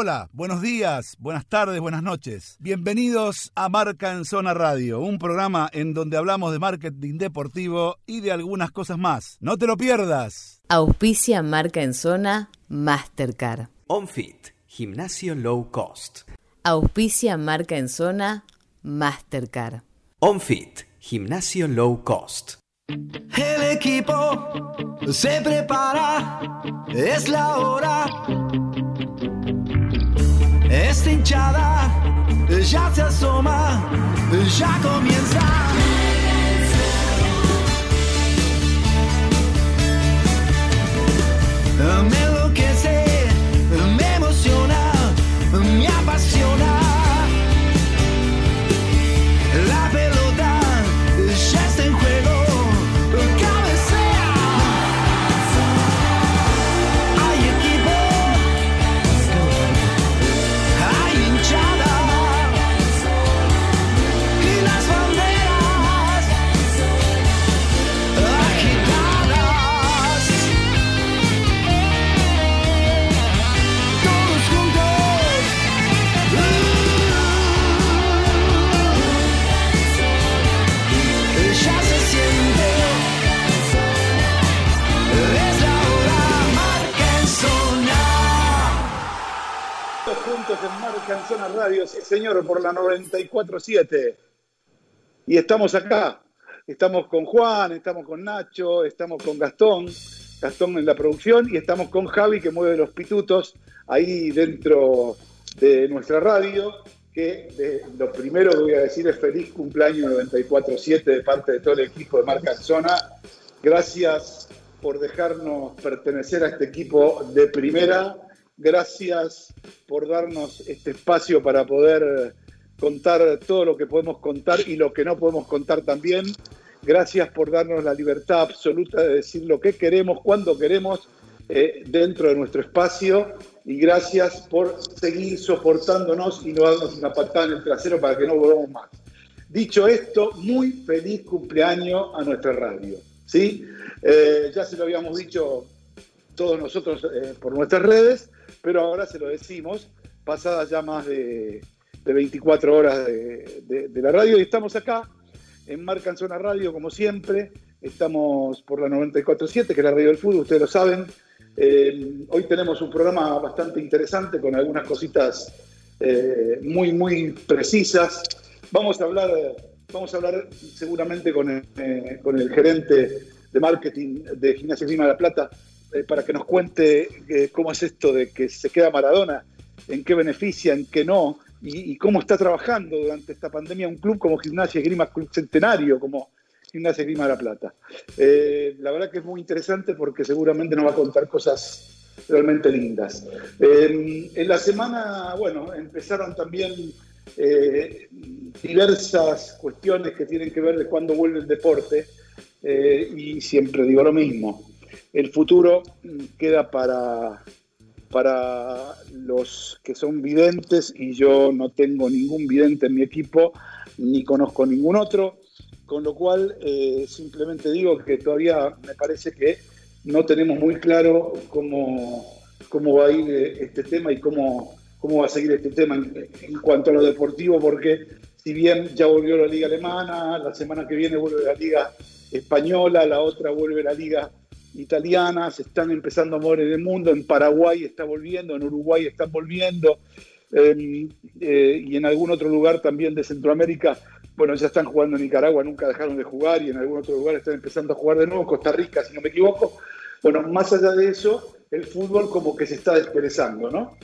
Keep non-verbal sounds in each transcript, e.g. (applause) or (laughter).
Hola, buenos días, buenas tardes, buenas noches. Bienvenidos a Marca en Zona Radio, un programa en donde hablamos de marketing deportivo y de algunas cosas más. No te lo pierdas. Auspicia Marca en Zona Mastercard. OnFit, gimnasio low cost. Auspicia Marca en Zona Mastercard. OnFit, gimnasio low cost. El equipo se prepara, es la hora esta hinchada ya se asoma, ya comienza. Me enloquece, me emociona, me apasiona. Juntos en Marca en Zona Radio, sí señor, por la 94.7. Y estamos acá. Estamos con Juan, estamos con Nacho, estamos con Gastón, Gastón en la producción, y estamos con Javi que mueve los pitutos ahí dentro de nuestra radio. Que eh, lo primero que voy a decir es feliz cumpleaños 94.7 de parte de todo el equipo de Marca en Zona. Gracias por dejarnos pertenecer a este equipo de primera. Gracias por darnos este espacio para poder contar todo lo que podemos contar y lo que no podemos contar también. Gracias por darnos la libertad absoluta de decir lo que queremos, cuando queremos, eh, dentro de nuestro espacio. Y gracias por seguir soportándonos y no darnos una patada en el trasero para que no volvamos más. Dicho esto, muy feliz cumpleaños a nuestra radio. ¿sí? Eh, ya se lo habíamos dicho todos nosotros eh, por nuestras redes, pero ahora se lo decimos, pasadas ya más de, de 24 horas de, la radio, y estamos acá en Marca en Zona Radio, como siempre, estamos por la 94.7, que es la radio del fútbol, ustedes lo saben. Eh, hoy tenemos un programa bastante interesante con algunas cositas eh, muy, muy precisas. Vamos a hablar, vamos a hablar seguramente con el, eh, con el gerente de marketing de Gimnasia Grima de la Plata eh, para que nos cuente eh, cómo es esto de que se queda Maradona, en qué beneficia, en qué no, y, cómo está trabajando durante esta pandemia un club como Gimnasia Grima Club Centenario, como Gimnasia Grima de la Plata. Eh, la verdad que es muy interesante porque seguramente nos va a contar cosas realmente lindas. Eh, en la semana, bueno, empezaron también diversas cuestiones que tienen que ver de cuándo vuelve el deporte y siempre digo lo mismo. El futuro mm, queda para, para los que son videntes y yo no tengo ningún vidente en mi equipo ni conozco ningún otro, con lo cual eh, simplemente digo que todavía me parece que no tenemos muy claro cómo, cómo va a ir eh, este tema y cómo, cómo va a seguir este tema en, en cuanto a lo deportivo, porque si bien ya volvió la liga alemana, la semana que viene vuelve la liga española, la otra vuelve la liga italiana, se están empezando a mover en el mundo, en Paraguay está volviendo, en Uruguay están volviendo, eh, y en algún otro lugar también de Centroamérica, bueno, ya están jugando en Nicaragua, nunca dejaron de jugar, y en algún otro lugar están empezando a jugar de nuevo, Costa Rica, si no me equivoco. Bueno, más allá de eso, el fútbol como que se está desperezando, ¿no?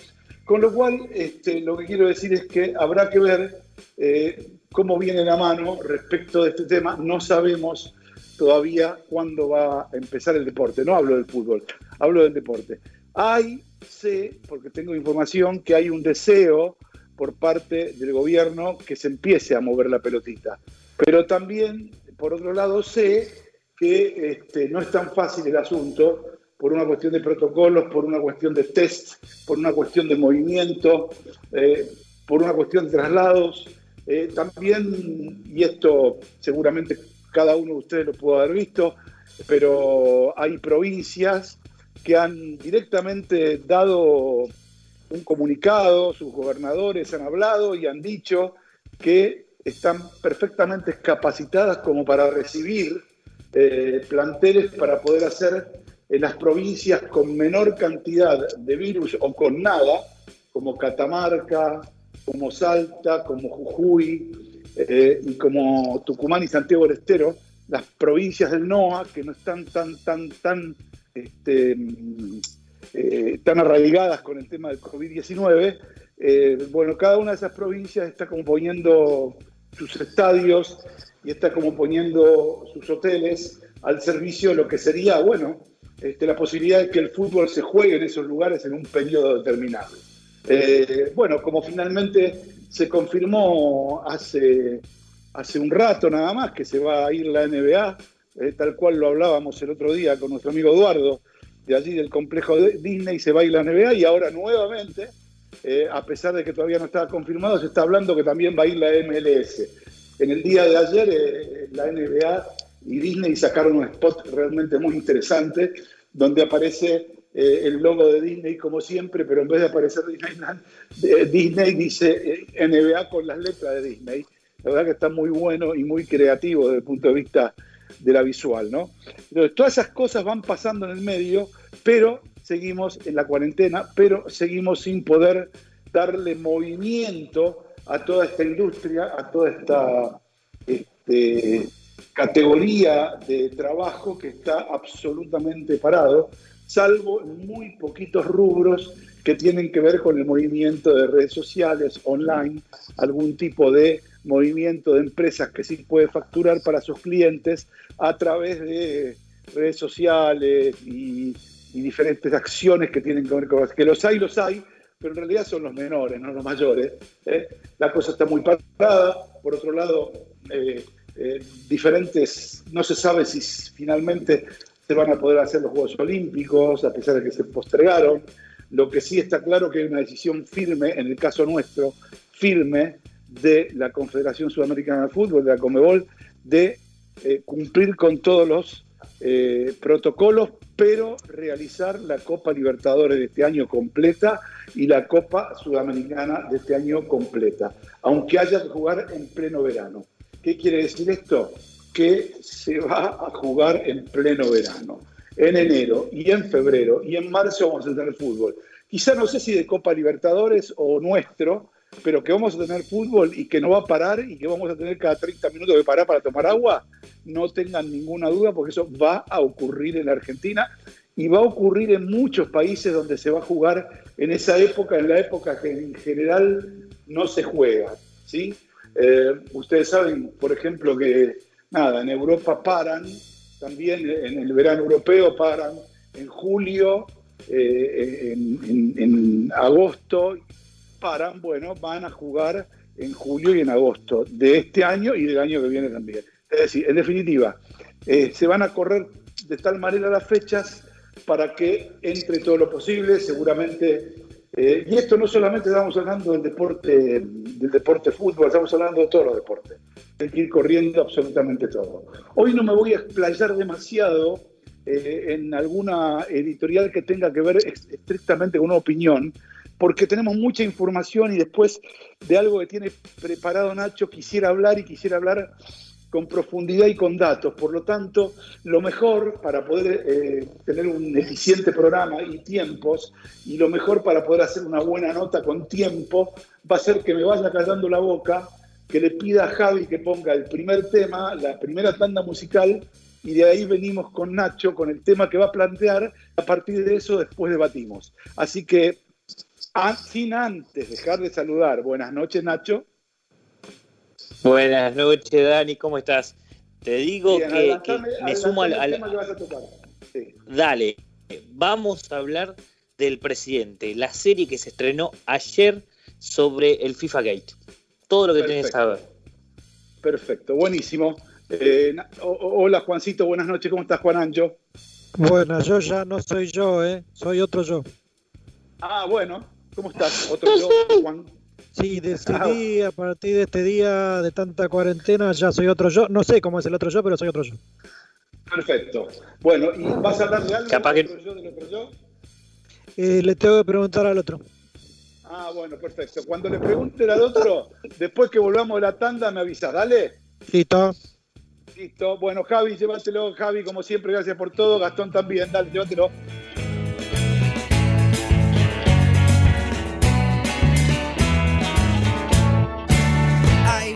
Con lo cual, este, lo que quiero decir es que habrá que ver eh, cómo viene la mano respecto de este tema. No sabemos todavía cuándo va a empezar el deporte. No hablo del fútbol, hablo del deporte. Hay, sé, porque tengo información, que hay un deseo por parte del gobierno que se empiece a mover la pelotita. Pero también, por otro lado, sé que este, no es tan fácil el asunto por una cuestión de protocolos, por una cuestión de test, por una cuestión de movimiento, eh, por una cuestión de traslados. Eh, también, y esto seguramente cada uno de ustedes lo pudo haber visto, pero hay provincias que han directamente dado un comunicado, sus gobernadores han hablado y han dicho que están perfectamente capacitadas como para recibir eh, planteles para poder hacer en las provincias con menor cantidad de virus o con nada, como Catamarca, como Salta, como Jujuy eh, y como Tucumán y Santiago del Estero, las provincias del NOA que no están tan, tan, tan, este, eh, tan arraigadas con el tema del COVID-19, eh, bueno, cada una de esas provincias está como poniendo sus estadios y está como poniendo sus hoteles al servicio de lo que sería, bueno, este, la posibilidad de que el fútbol se juegue en esos lugares en un periodo determinado. Bueno, como finalmente se confirmó hace, hace un rato nada más que se va a ir la NBA, eh, tal cual lo hablábamos el otro día con nuestro amigo Eduardo, de allí del complejo de Disney, se va a ir la NBA y ahora nuevamente, eh, a pesar de que todavía no estaba confirmado, se está hablando que también va a ir la MLS. En el día de ayer, la NBA y Disney sacaron un spot realmente muy interesante donde aparece eh, el logo de Disney como siempre, pero en vez de aparecer Disneyland, eh, Disney dice eh, NBA con las letras de Disney. La verdad que está muy bueno y muy creativo desde el punto de vista de la visual, ¿no? Entonces, todas esas cosas van pasando en el medio, pero seguimos en la cuarentena, pero seguimos sin poder darle movimiento a toda esta industria, a toda esta este, categoría de trabajo que está absolutamente parado, salvo muy poquitos rubros que tienen que ver con el movimiento de redes sociales, online, algún tipo de movimiento de empresas que sí puede facturar para sus clientes a través de redes sociales y, diferentes acciones que tienen que ver con que los hay, los hay, pero en realidad son los menores, no los mayores. ¿eh? La cosa está muy parada. Por otro lado, eh, eh, diferentes, no se sabe si finalmente se van a poder hacer los Juegos Olímpicos, a pesar de que se postergaron. Lo que sí está claro que hay una decisión firme, en el caso nuestro, firme de la Confederación Sudamericana de Fútbol, de la Comebol, de eh, cumplir con todos los eh, protocolos, pero realizar la Copa Libertadores de este año completa y la Copa Sudamericana de este año completa, aunque haya que jugar en pleno verano. ¿Qué quiere decir esto? Que se va a jugar en pleno verano. En enero y en febrero y en marzo vamos a tener fútbol. Quizá no sé si de Copa Libertadores o nuestro, pero que vamos a tener fútbol y que no va a parar y que vamos a tener cada 30 minutos que parar para tomar agua, no tengan ninguna duda porque eso va a ocurrir en Argentina y va a ocurrir en muchos países donde se va a jugar en esa época, en la época que en general no se juega, ¿sí? Eh, ustedes saben, por ejemplo, que nada, en Europa paran, también en el verano europeo paran, en julio, eh, en, agosto, paran, bueno, van a jugar en julio y en agosto de este año y del año que viene también. Es decir, en definitiva, eh, se van a correr de tal manera las fechas para que entre todo lo posible, seguramente eh, y esto no solamente estamos hablando del deporte, del deporte fútbol, estamos hablando de todos los deportes. Hay que ir corriendo absolutamente todo. Hoy no me voy a explayar demasiado eh, en alguna editorial que tenga que ver estrictamente con una opinión, porque tenemos mucha información y después de algo que tiene preparado Nacho quisiera hablar y quisiera hablar con profundidad y con datos. Por lo tanto, lo mejor para poder eh, tener un eficiente programa y tiempos, y lo mejor para poder hacer una buena nota con tiempo, va a ser que me vaya callando la boca, que le pida a Javi que ponga el primer tema, la primera tanda musical, y de ahí venimos con Nacho, con el tema que va a plantear. A partir de eso después debatimos. Así que, sin antes dejar de saludar, buenas noches Nacho. Buenas noches, Dani, ¿cómo estás? Te digo que, me sumo al. Dale, vamos a hablar del presidente, la serie que se estrenó ayer sobre el FIFA Gate. Todo lo que tienes que saber. Perfecto, buenísimo. Eh, hola Juancito, buenas noches, ¿cómo estás Juan Anjo? Bueno, yo ya no soy yo, ¿eh? soy otro yo. Ah, bueno, ¿cómo estás? Otro yo, Juan. Sí, decidí a partir de este día de tanta cuarentena ya soy otro yo. No sé cómo es el otro yo, pero soy otro yo. Perfecto. Bueno, ¿y vas a hablar de algo Capaz que... otro yo, del otro yo? Eh, le tengo que preguntar al otro. Ah, bueno, perfecto. Cuando le pregunten al otro, después que volvamos de la tanda, me avisa, dale. Listo. Listo. Bueno, Javi, llévatelo. Javi, como siempre, gracias por todo. Gastón también, dale, llévatelo.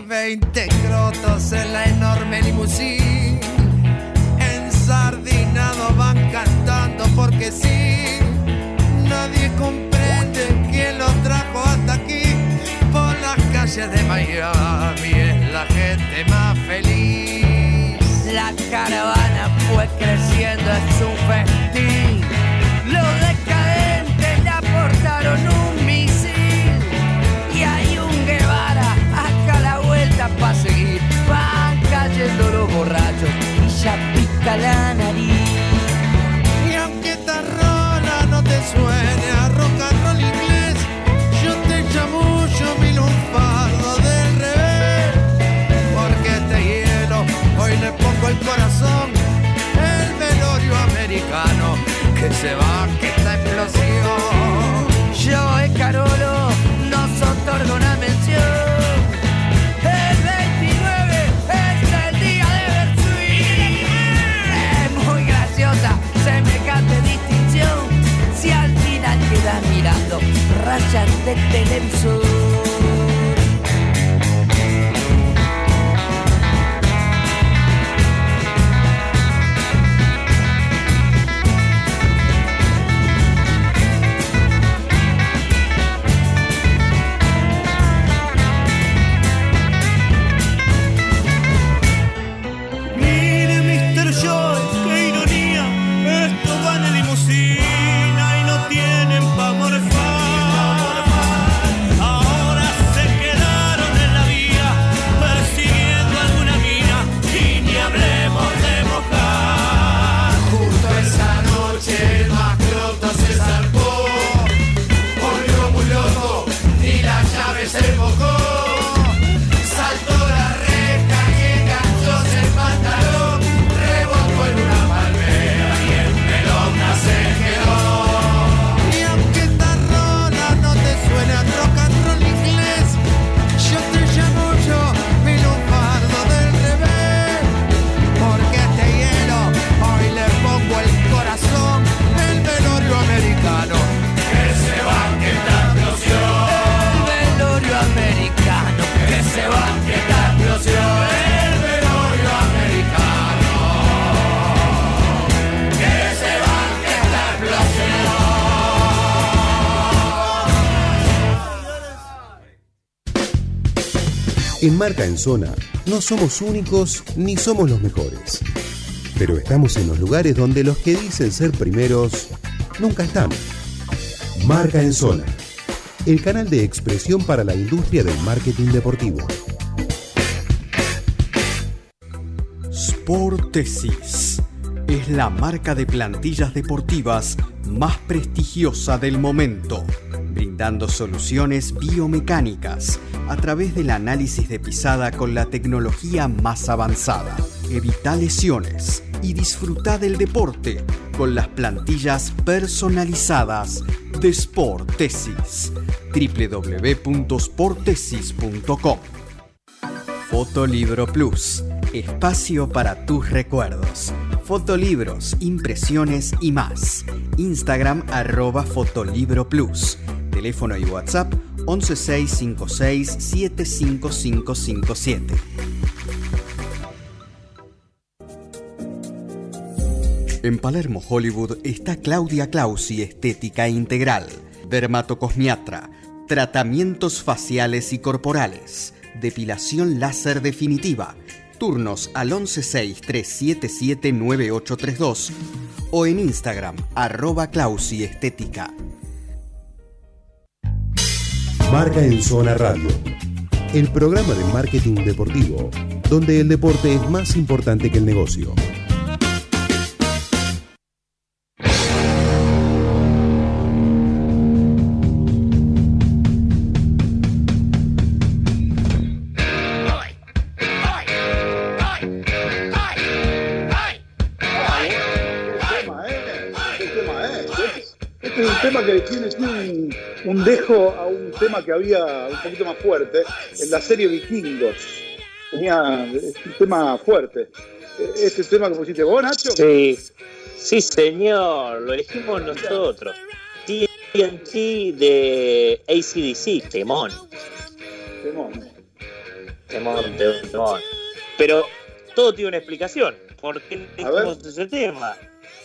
20 crotos en la enorme limusín. Ensardinados van cantando porque sí. Nadie comprende quién los trajo hasta aquí. Por las calles de Miami es la gente más feliz. La caravana fue creciendo, es un festín. La nariz. Y aunque esta rola no te suene a rock and roll inglés, yo te chamullo mi lunfardo del revés. Porque este hielo hoy le pongo el corazón, el velorio americano que se va, que esta explosión. Rayas de televisor. En Marca en Zona no somos únicos ni somos los mejores. Pero estamos en los lugares donde los que dicen ser primeros nunca están. Marca en Zona, el canal de expresión para la industria del marketing deportivo. Sportesis es la marca de plantillas deportivas más prestigiosa del momento, brindando soluciones biomecánicas a través del análisis de pisada con la tecnología más avanzada. Evita lesiones y disfruta del deporte con las plantillas personalizadas de Sportesis. www.sportesis.com Fotolibro Plus, espacio para tus recuerdos. Fotolibros, impresiones y más. Instagram arroba Fotolibro Plus. Teléfono y WhatsApp 11656 75557. En Palermo, Hollywood, está Claudia Clausi Estética Integral, dermatocosmiatra, tratamientos faciales y corporales, depilación láser definitiva, turnos al 116-377-9832 o en Instagram, arroba Clausi Estética. Marca en Zona Radio, el programa de marketing deportivo, donde el deporte es más importante que el negocio. A un tema que había un poquito más fuerte en la serie Vikingos. Tenía un tema fuerte. ¿Este tema que pusiste vos, Nacho? Sí, sí, señor, lo elegimos nosotros. TNT de ACDC, temón. Temón. Temón, temón. Pero todo tiene una explicación. ¿Por qué elegimos ese tema?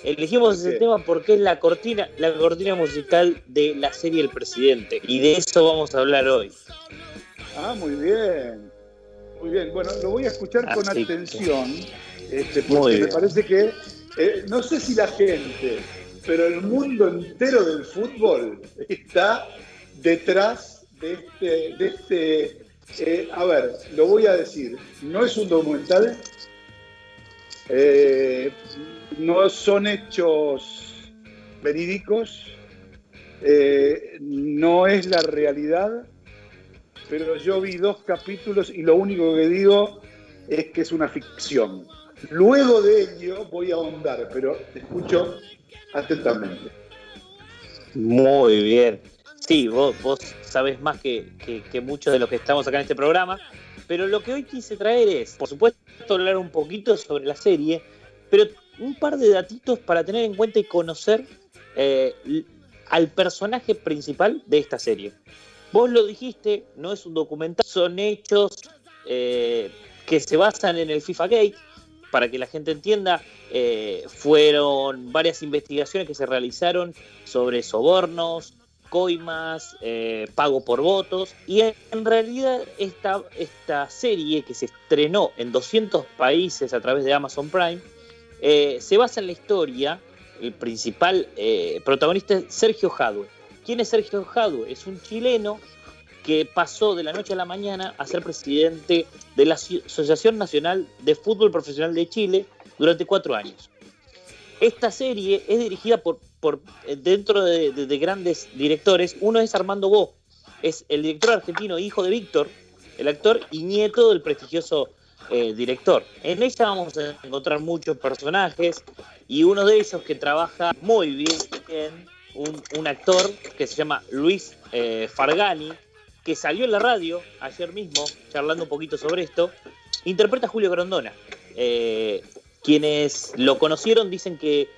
Elegimos ese tema porque es la cortina, la cortina musical de la serie El Presidente. Y de eso vamos a hablar hoy. Ah, muy bien. Muy bien. Bueno, lo voy a escuchar con atención. Este, porque me parece que, eh, no sé si la gente, pero el mundo entero del fútbol está detrás de este, de este eh, a ver, lo voy a decir, no es un documental, eh, no son hechos verídicos, no es la realidad, pero yo vi dos capítulos y lo único que digo es que es una ficción. Luego de ello voy a ahondar, pero te escucho atentamente. Muy bien. Sí, vos, vos sabés más que, muchos de los que estamos acá en este programa, pero lo que hoy quise traer es, por supuesto, hablar un poquito sobre la serie, pero un par de datitos para tener en cuenta y conocer eh, al personaje principal de esta serie. Vos lo dijiste, no es un documental, son hechos eh, que se basan en el FIFA Gate, para que la gente entienda, eh, fueron varias investigaciones que se realizaron sobre sobornos, coimas, pago por votos, y en realidad esta, esta serie que se estrenó en 200 países a través de Amazon Prime, eh, se basa en la historia, el principal protagonista es Sergio Jadwe. ¿Quién es Sergio Jadwe? Es un chileno que pasó de la noche a la mañana a ser presidente de la Asociación Nacional de Fútbol Profesional de Chile durante cuatro años. Esta serie es dirigida por, eh, dentro de, grandes directores. Uno es Armando Bo, es el director argentino, hijo de Víctor, el actor, y nieto del prestigioso eh, director. En ella vamos a encontrar muchos personajes y uno de ellos que trabaja muy bien, un, un actor que se llama Luis eh, Fargani, que salió en la radio ayer mismo, charlando un poquito sobre esto, interpreta a Julio Grondona. Eh, quienes lo conocieron dicen que,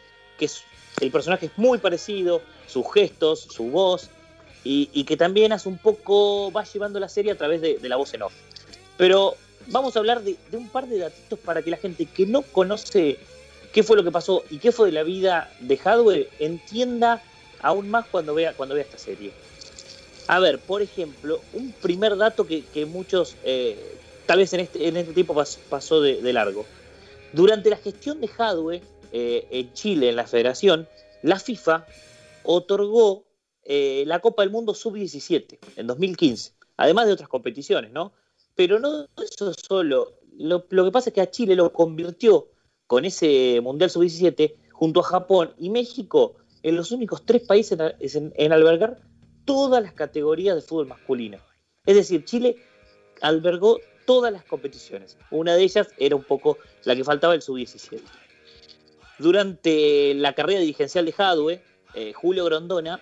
el personaje es muy parecido, sus gestos, su voz, y, que también hace un poco, va llevando la serie a través de, la voz en off. Pero vamos a hablar de, un par de datitos para que la gente que no conoce qué fue lo que pasó y qué fue de la vida de Hadwe entienda aún más cuando vea, cuando vea esta serie. A ver, por ejemplo, un primer dato que, muchos, eh, tal vez en este, este tiempo pasó de, largo. Durante la gestión de Jadwe eh, en Chile, en la federación, la FIFA otorgó eh, la Copa del Mundo Sub-17 en 2015, además de otras competiciones, ¿no? Pero no eso solo. Lo, que pasa es que a Chile lo convirtió con ese Mundial Sub-17 junto a Japón y México en los únicos tres países en albergar todas las categorías de fútbol masculino. Es decir, Chile albergó todas las competiciones. Una de ellas era un poco la que faltaba el sub-17. Durante la carrera dirigencial de Jadwe, eh, Julio Grondona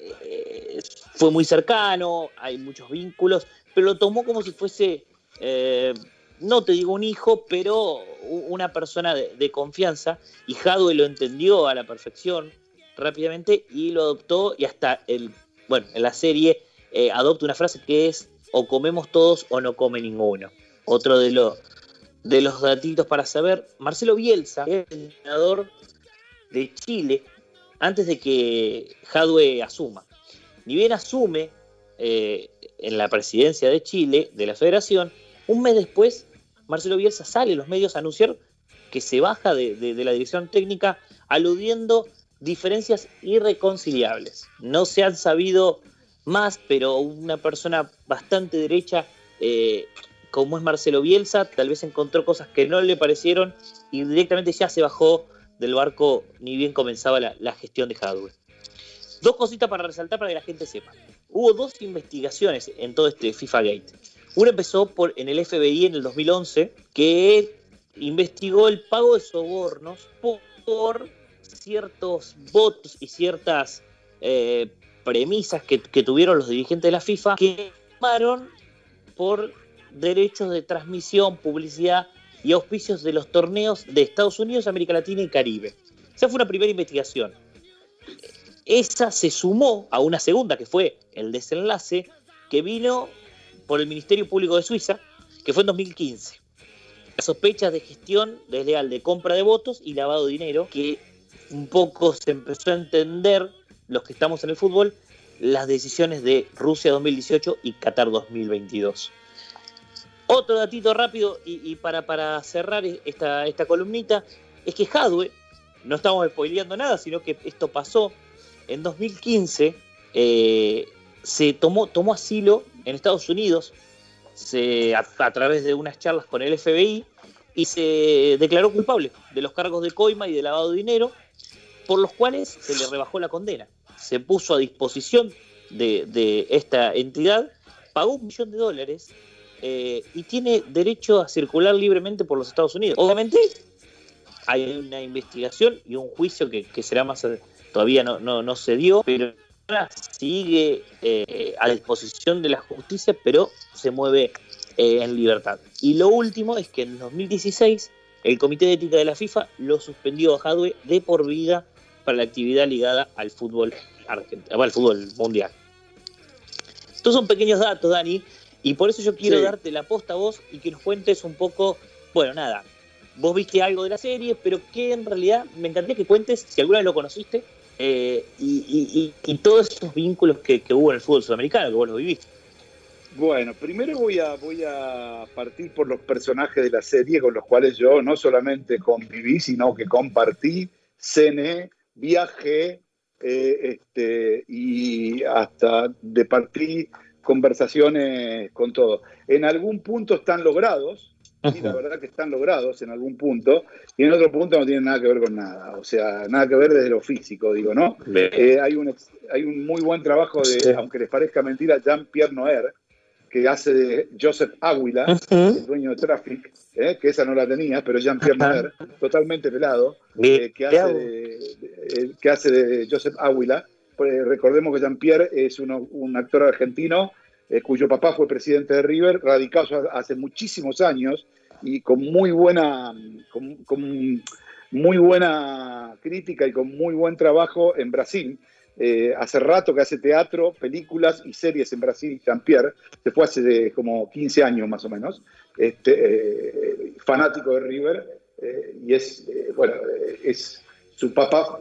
eh, fue muy cercano, hay muchos vínculos, pero lo tomó como si fuese, eh, no te digo un hijo, pero una persona de, confianza, y Jadwe lo entendió a la perfección rápidamente y lo adoptó y hasta el bueno, en la serie eh, adopta una frase que es o comemos todos o no come ninguno. Otro de, los de los datitos para saber, Marcelo Bielsa es el entrenador de Chile antes de que Jadwe asuma. Ni bien asume eh, en la presidencia de Chile, de la federación, un mes después Marcelo Bielsa sale en los medios a anunciar que se baja de, de la dirección técnica aludiendo diferencias irreconciliables. No se han sabido más, pero una persona bastante derecha, eh, como es Marcelo Bielsa, tal vez encontró cosas que no le parecieron y directamente ya se bajó del barco ni bien comenzaba la, gestión de Hadwe. Dos cositas para resaltar para que la gente sepa. Hubo dos investigaciones en todo este FIFA Gate. Una empezó en el FBI en el 2011, que investigó el pago de sobornos por ciertos votos y ciertas eh, premisas que, que tuvieron los dirigentes de la FIFA que tomaron por derechos de transmisión, publicidad y auspicios de los torneos de Estados Unidos, América Latina y Caribe. Esa fue una primera investigación. Esa se sumó a una segunda, que fue el desenlace, que vino por el Ministerio Público de Suiza, que fue en 2015. Las sospechas de gestión desleal de compra de votos y lavado de dinero, que un poco se empezó a entender, los que estamos en el fútbol, las decisiones de Rusia 2018 y Qatar 2022. Otro datito rápido y, para, para, cerrar esta, esta columnita es que Hadwe, no estamos spoileando nada, sino que esto pasó en 2015, eh, se tomó, asilo en Estados Unidos a, través de unas charlas con el FBI y se declaró culpable de los cargos de coima y de lavado de dinero, por los cuales se le rebajó la condena. Se puso a disposición de, esta entidad, pagó un millón de dólares eh, y tiene derecho a circular libremente por los Estados Unidos. Obviamente hay una investigación y un juicio que, será más todavía no, no, se dio, pero ahora sigue eh, a disposición de la justicia, pero se mueve eh, en libertad. Y lo último es que en 2016 el Comité de Ética de la FIFA lo suspendió a Jadwe de por vida para la actividad ligada al fútbol argentino, al fútbol mundial. Estos son pequeños datos, Dani, y por eso yo quiero darte la posta a vos y que nos cuentes un poco, bueno, nada, vos viste algo de la serie, pero que en realidad me encantaría que cuentes, si alguna vez lo conociste, eh, y, todos esos vínculos que, hubo en el fútbol sudamericano, que vos lo viviste. Bueno, primero voy a, voy a partir por los personajes de la serie con los cuales yo no solamente conviví, sino que compartí, cené, viajé eh, este, y hasta departí conversaciones con todo. En algún punto están logrados, y la verdad que están logrados en algún punto, y en otro punto no tienen nada que ver con nada, o sea, nada que ver desde lo físico, digo, ¿no? Eh, hay, un, hay un muy buen trabajo de, aunque les parezca mentira, Jean-Pierre Noer, que hace de Joseph Águila, el dueño de Traffic, eh, que esa no la tenía, pero Jean-Pierre Noer, totalmente pelado, eh, que, hace de, que hace de Joseph Águila, pues, recordemos que Jean-Pierre es un actor argentino eh, cuyo papá fue presidente de River, radicado hace muchísimos años y con muy buena, con, muy buena crítica y con muy buen trabajo en Brasil. Eh, hace rato que hace teatro, películas y series en Brasil, Jean-Pierre, se fue hace como 15 años más o menos, este, eh, fanático de River, y es, bueno, es su papá,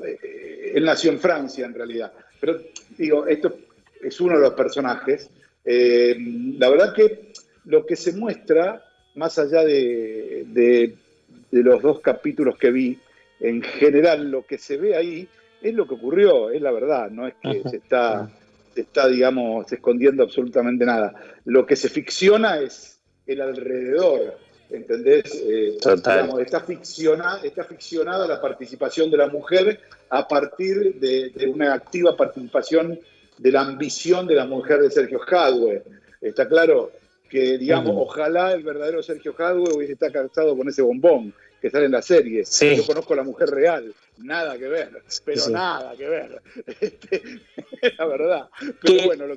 él nació en Francia en realidad, pero digo, esto es uno de los personajes. Eh, la verdad que lo que se muestra, más allá de, de, los dos capítulos que vi, en general lo que se ve ahí es lo que ocurrió, es la verdad, no es que se está, se está, digamos, escondiendo absolutamente nada. Lo que se ficciona es el alrededor, ¿entendés? Eh, está, ficcionada, está ficcionada la participación de la mujer a partir de, una activa participación de la ambición de la mujer de Sergio Hadwe. Está claro que, digamos, ojalá el verdadero Sergio Hadwe hubiese estado casado con ese bombón que sale en la serie. Yo conozco a la mujer real, nada que ver, pero nada que ver. (laughs) Este, (laughs) la verdad.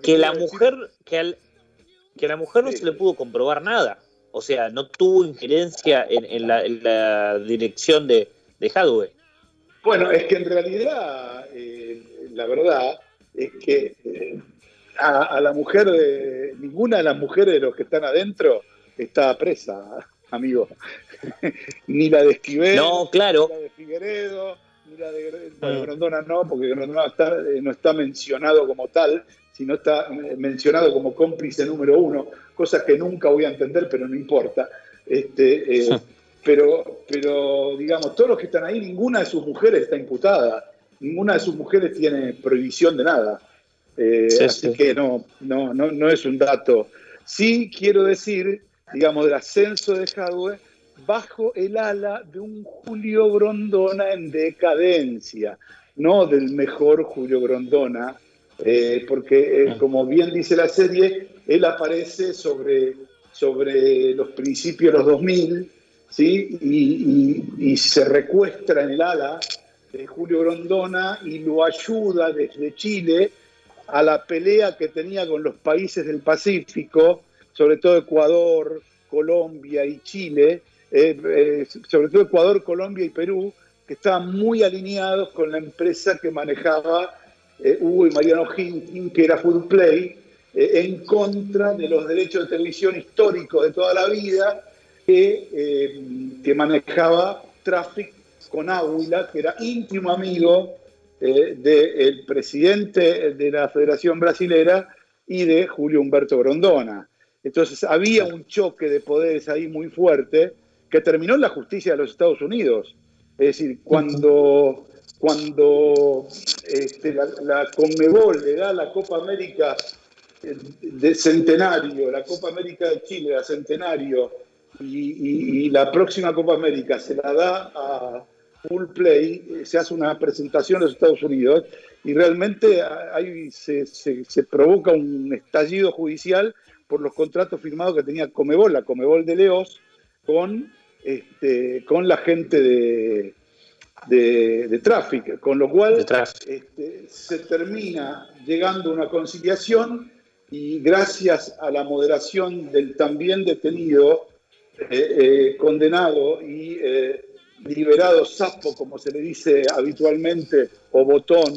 que, la mujer, que, que la mujer no se le pudo comprobar nada. O sea, no tuvo injerencia en, la, dirección de, de Hadwe. Bueno, es que en realidad, eh, la verdad es que eh, a, la mujer de, ninguna de las mujeres de los que están adentro está presa, amigo. (laughs) ni la de Esquivel, no, claro. ni la de Figueredo, ni la de bueno, Grondona no, porque Grondona está, eh, no está mencionado como tal, sino está mencionado como cómplice número uno cosas que nunca voy a entender, pero no importa. Este, eh, (laughs) pero, pero, digamos, todos los que están ahí, ninguna de sus mujeres está imputada, ninguna de sus mujeres tiene prohibición de nada. Eh, así que no, no, no, no es un dato. Sí quiero decir, digamos, del ascenso de Jadwe bajo el ala de un Julio Grondona en decadencia, no del mejor Julio Grondona, eh, porque ah. como bien dice la serie, él aparece sobre, sobre los principios de los 2000, ¿sí? Y, se recuestra en el ala de Julio Grondona y lo ayuda desde Chile a la pelea que tenía con los países del Pacífico, sobre todo Ecuador, Colombia y Chile, eh, eh, sobre todo Ecuador, Colombia y Perú, que estaban muy alineados con la empresa que manejaba eh, Hugo y Mariano Hinkin, que era Food Play, en contra de los derechos de televisión históricos de toda la vida que, manejaba Traffic con Águila, que era íntimo amigo del presidente de la Federación Brasilera y de Julio Humberto Grondona. Entonces había un choque de poderes ahí muy fuerte que terminó en la justicia de los Estados Unidos. Es decir, cuando, cuando este, la, Conmebol le da la Copa América eh, de centenario, la Copa América de Chile de centenario, y, la próxima Copa América se la da a Full Play, eh, se hace una presentación en los Estados Unidos y realmente ahí se, se provoca un estallido judicial por los contratos firmados que tenía Comebol, la Comebol de Leos, con este, con la gente de, de, tráfico, con lo cual este, se termina llegando a una conciliación y gracias a la moderación del también detenido, eh, eh, condenado y eh, liberado sapo, como se le dice habitualmente, o botón,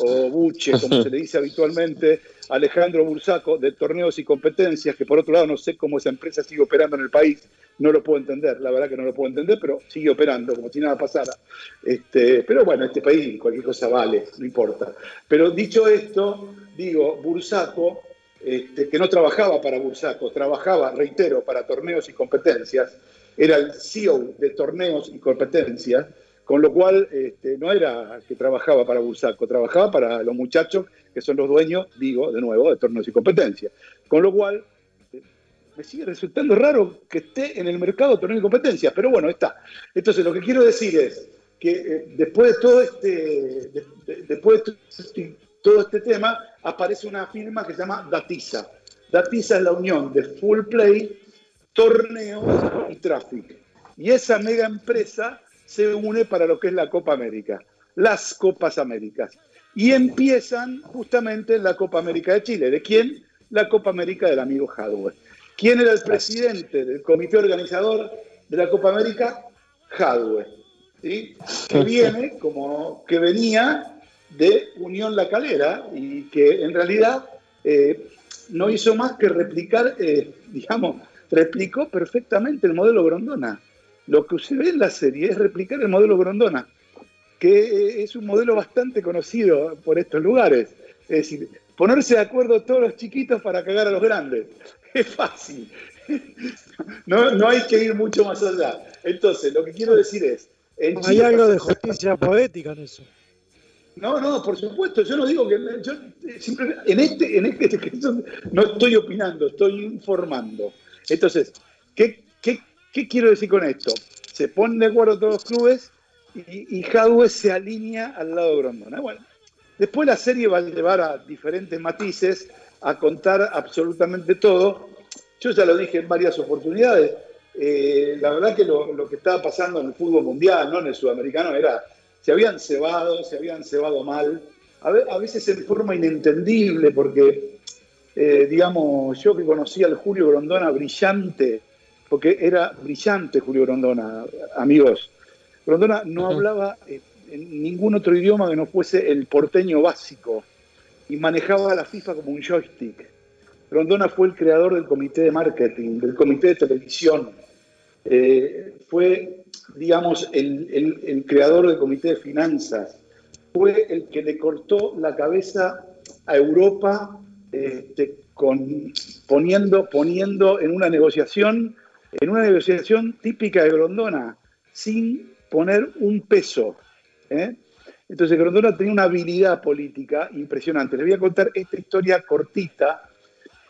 o buche, como se le dice habitualmente, Alejandro Bursaco, de Torneos y Competencias, que por otro lado no sé cómo esa empresa sigue operando en el país, no lo puedo entender, la verdad que no lo puedo entender, pero sigue operando como si nada pasara. Este, pero bueno, en este país cualquier cosa vale, no importa. Pero dicho esto, digo, Bursaco, este, que no trabajaba para Bursaco, trabajaba, reitero, para Torneos y Competencias, era el CEO de Torneos y Competencias, con lo cual este, no era que trabajaba para Bursaco, trabajaba para los muchachos que son los dueños, digo, de nuevo, de torneos y competencia. Con lo cual, eh, me sigue resultando raro que esté en el mercado torneos y competencia, pero bueno, está. Entonces, lo que quiero decir es que eh, después de todo este, después de este, todo este tema, aparece una firma que se llama Datisa. Datisa es la unión de Full Play, torneos y Traffic. Y esa mega empresa se une para lo que es la Copa América, las Copas Américas. Y empiezan justamente en la Copa América de Chile. ¿De quién? La Copa América del amigo Hadwe. ¿Quién era el presidente del comité organizador de la Copa América? Hadwe. ¿sí? Que viene, como que venía de Unión La Calera y que en realidad eh, no hizo más que replicar, eh, (laughs) digamos, replicó perfectamente el modelo Grondona. Lo que se ve en la serie es replicar el modelo Grondona que es un modelo bastante conocido por estos lugares. Es decir, ponerse de acuerdo todos los chiquitos para cagar a los grandes. (laughs) Es fácil. (laughs) No, no hay que ir mucho más allá. Entonces, lo que quiero decir es... hay algo de justicia poética en eso. No, no, por supuesto, yo no digo que yo en este, en este caso (laughs) no estoy opinando, estoy informando. Entonces, ¿qué, qué, qué quiero decir con esto? Se ponen de acuerdo todos los clubes y, y se alinea al lado de Grondona. Bueno, después la serie va a llevar a diferentes matices, a contar absolutamente todo. Yo ya lo dije en varias oportunidades. Eh, la verdad que lo, que estaba pasando en el fútbol mundial, no en el sudamericano, era, se habían cebado, se habían cebado mal, a, veces en forma inentendible, porque, eh, digamos, yo que conocía al Julio Grondona brillante, porque era brillante Julio Grondona, amigos, Grondona no hablaba en ningún otro idioma que no fuese el porteño básico y manejaba la FIFA como un joystick. Grondona fue el creador del comité de marketing, del comité de televisión. Eh, fue, digamos, el, creador del comité de finanzas. Fue el que le cortó la cabeza a Europa este, con, poniendo, poniendo en una negociación, en una negociación típica de Grondona, sin poner un peso. ¿eh? Entonces Grondona tenía una habilidad política impresionante. Les voy a contar esta historia cortita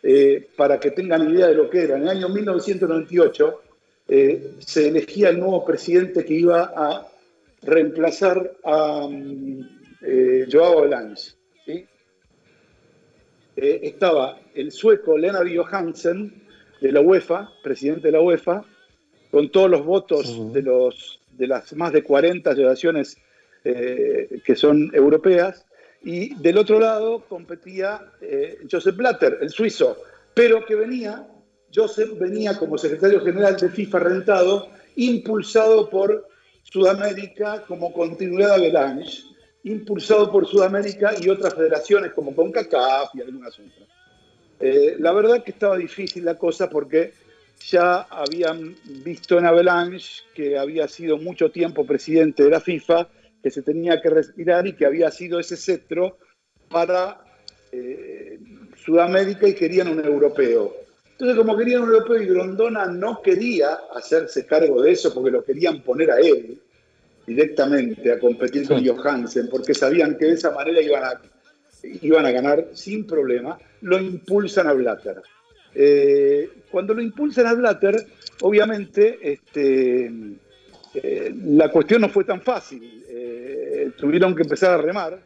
eh, para que tengan idea de lo que era. En el año 1998 eh, se elegía el nuevo presidente que iba a reemplazar a Joao Lange. estaba el sueco Lennart Johansen de la UEFA, presidente de la UEFA, con todos los votos de los de las más de 40 asociaciones eh, que son europeas, y del otro lado competía eh, Joseph Blatter, el suizo, pero que venía, Joseph venía como secretario general de FIFA rentado, impulsado por Sudamérica como continuidad de Belange, impulsado por Sudamérica y otras federaciones como CONCACAF y algunas otras. Eh, la verdad que estaba difícil la cosa porque ya habían visto en Avalanche que había sido mucho tiempo presidente de la FIFA, que se tenía que respirar y que había sido ese cetro para eh, Sudamérica y querían un europeo. Entonces, como querían un europeo y Grondona no quería hacerse cargo de eso porque lo querían poner a él directamente a competir con Johansen, porque sabían que de esa manera iban a, iban a ganar sin problema, lo impulsan a Blatter. Eh, cuando lo impulsan a Blatter, obviamente este, eh, la cuestión no fue tan fácil. Eh, tuvieron que empezar a remar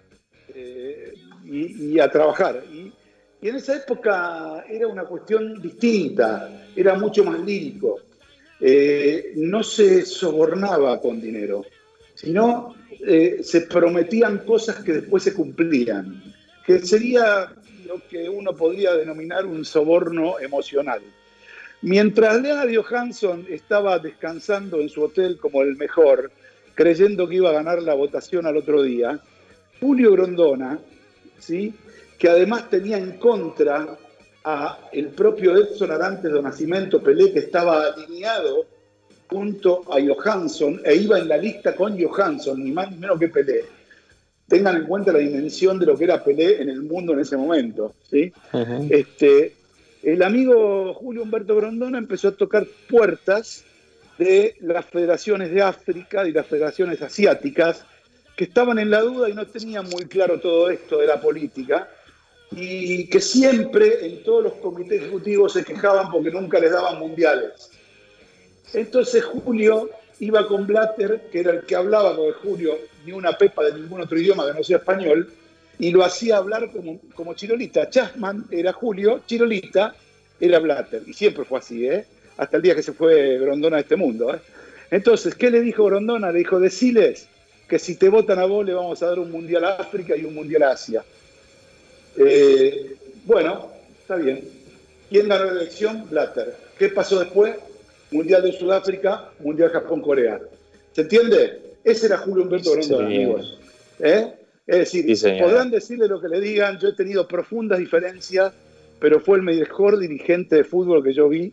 y, y, a trabajar. Y, y, en esa época era una cuestión distinta, era mucho más lírico. no se sobornaba con dinero, sino se prometían cosas que después se cumplían, que sería lo que uno podría denominar un soborno emocional. Mientras Leonard Johansson estaba descansando en su hotel como el mejor, creyendo que iba a ganar la votación al otro día, Julio Grondona, ¿sí? que además tenía en contra a el propio Edson Arantes de Nacimiento Pelé, que estaba alineado junto a Johansson e iba en la lista con Johansson, ni más ni menos que Pelé tengan en cuenta la dimensión de lo que era Pelé en el mundo en ese momento. ¿sí? este, el amigo Julio Humberto Grondona empezó a tocar puertas de las federaciones de África y las federaciones asiáticas que estaban en la duda y no tenían muy claro todo esto de la política y que siempre en todos los comités ejecutivos se quejaban porque nunca les daban mundiales. Entonces Julio iba con Blatter, que era el que hablaba, con Julio ni una pepa de ningún otro idioma que no sea español, y lo hacía hablar como, como Chirolita. Chasman era Julio, Chirolita era Blatter, y siempre fue así, ¿eh? hasta el día que se fue Grondona de este mundo. ¿eh? Entonces, ¿qué le dijo Grondona? Le dijo, deciles que si te votan a vos le vamos a dar un Mundial a África y un Mundial a Asia. Eh, bueno, está bien. ¿Quién ganó la elección? Blatter. ¿Qué pasó después? Mundial de Sudáfrica, Mundial Japón-Corea. ¿Se entiende? Ese era Julio Humberto Grondona, amigos. ¿Eh? Es decir, podrán decirle lo que le digan, yo he tenido profundas diferencias, pero fue el mejor dirigente de fútbol que yo vi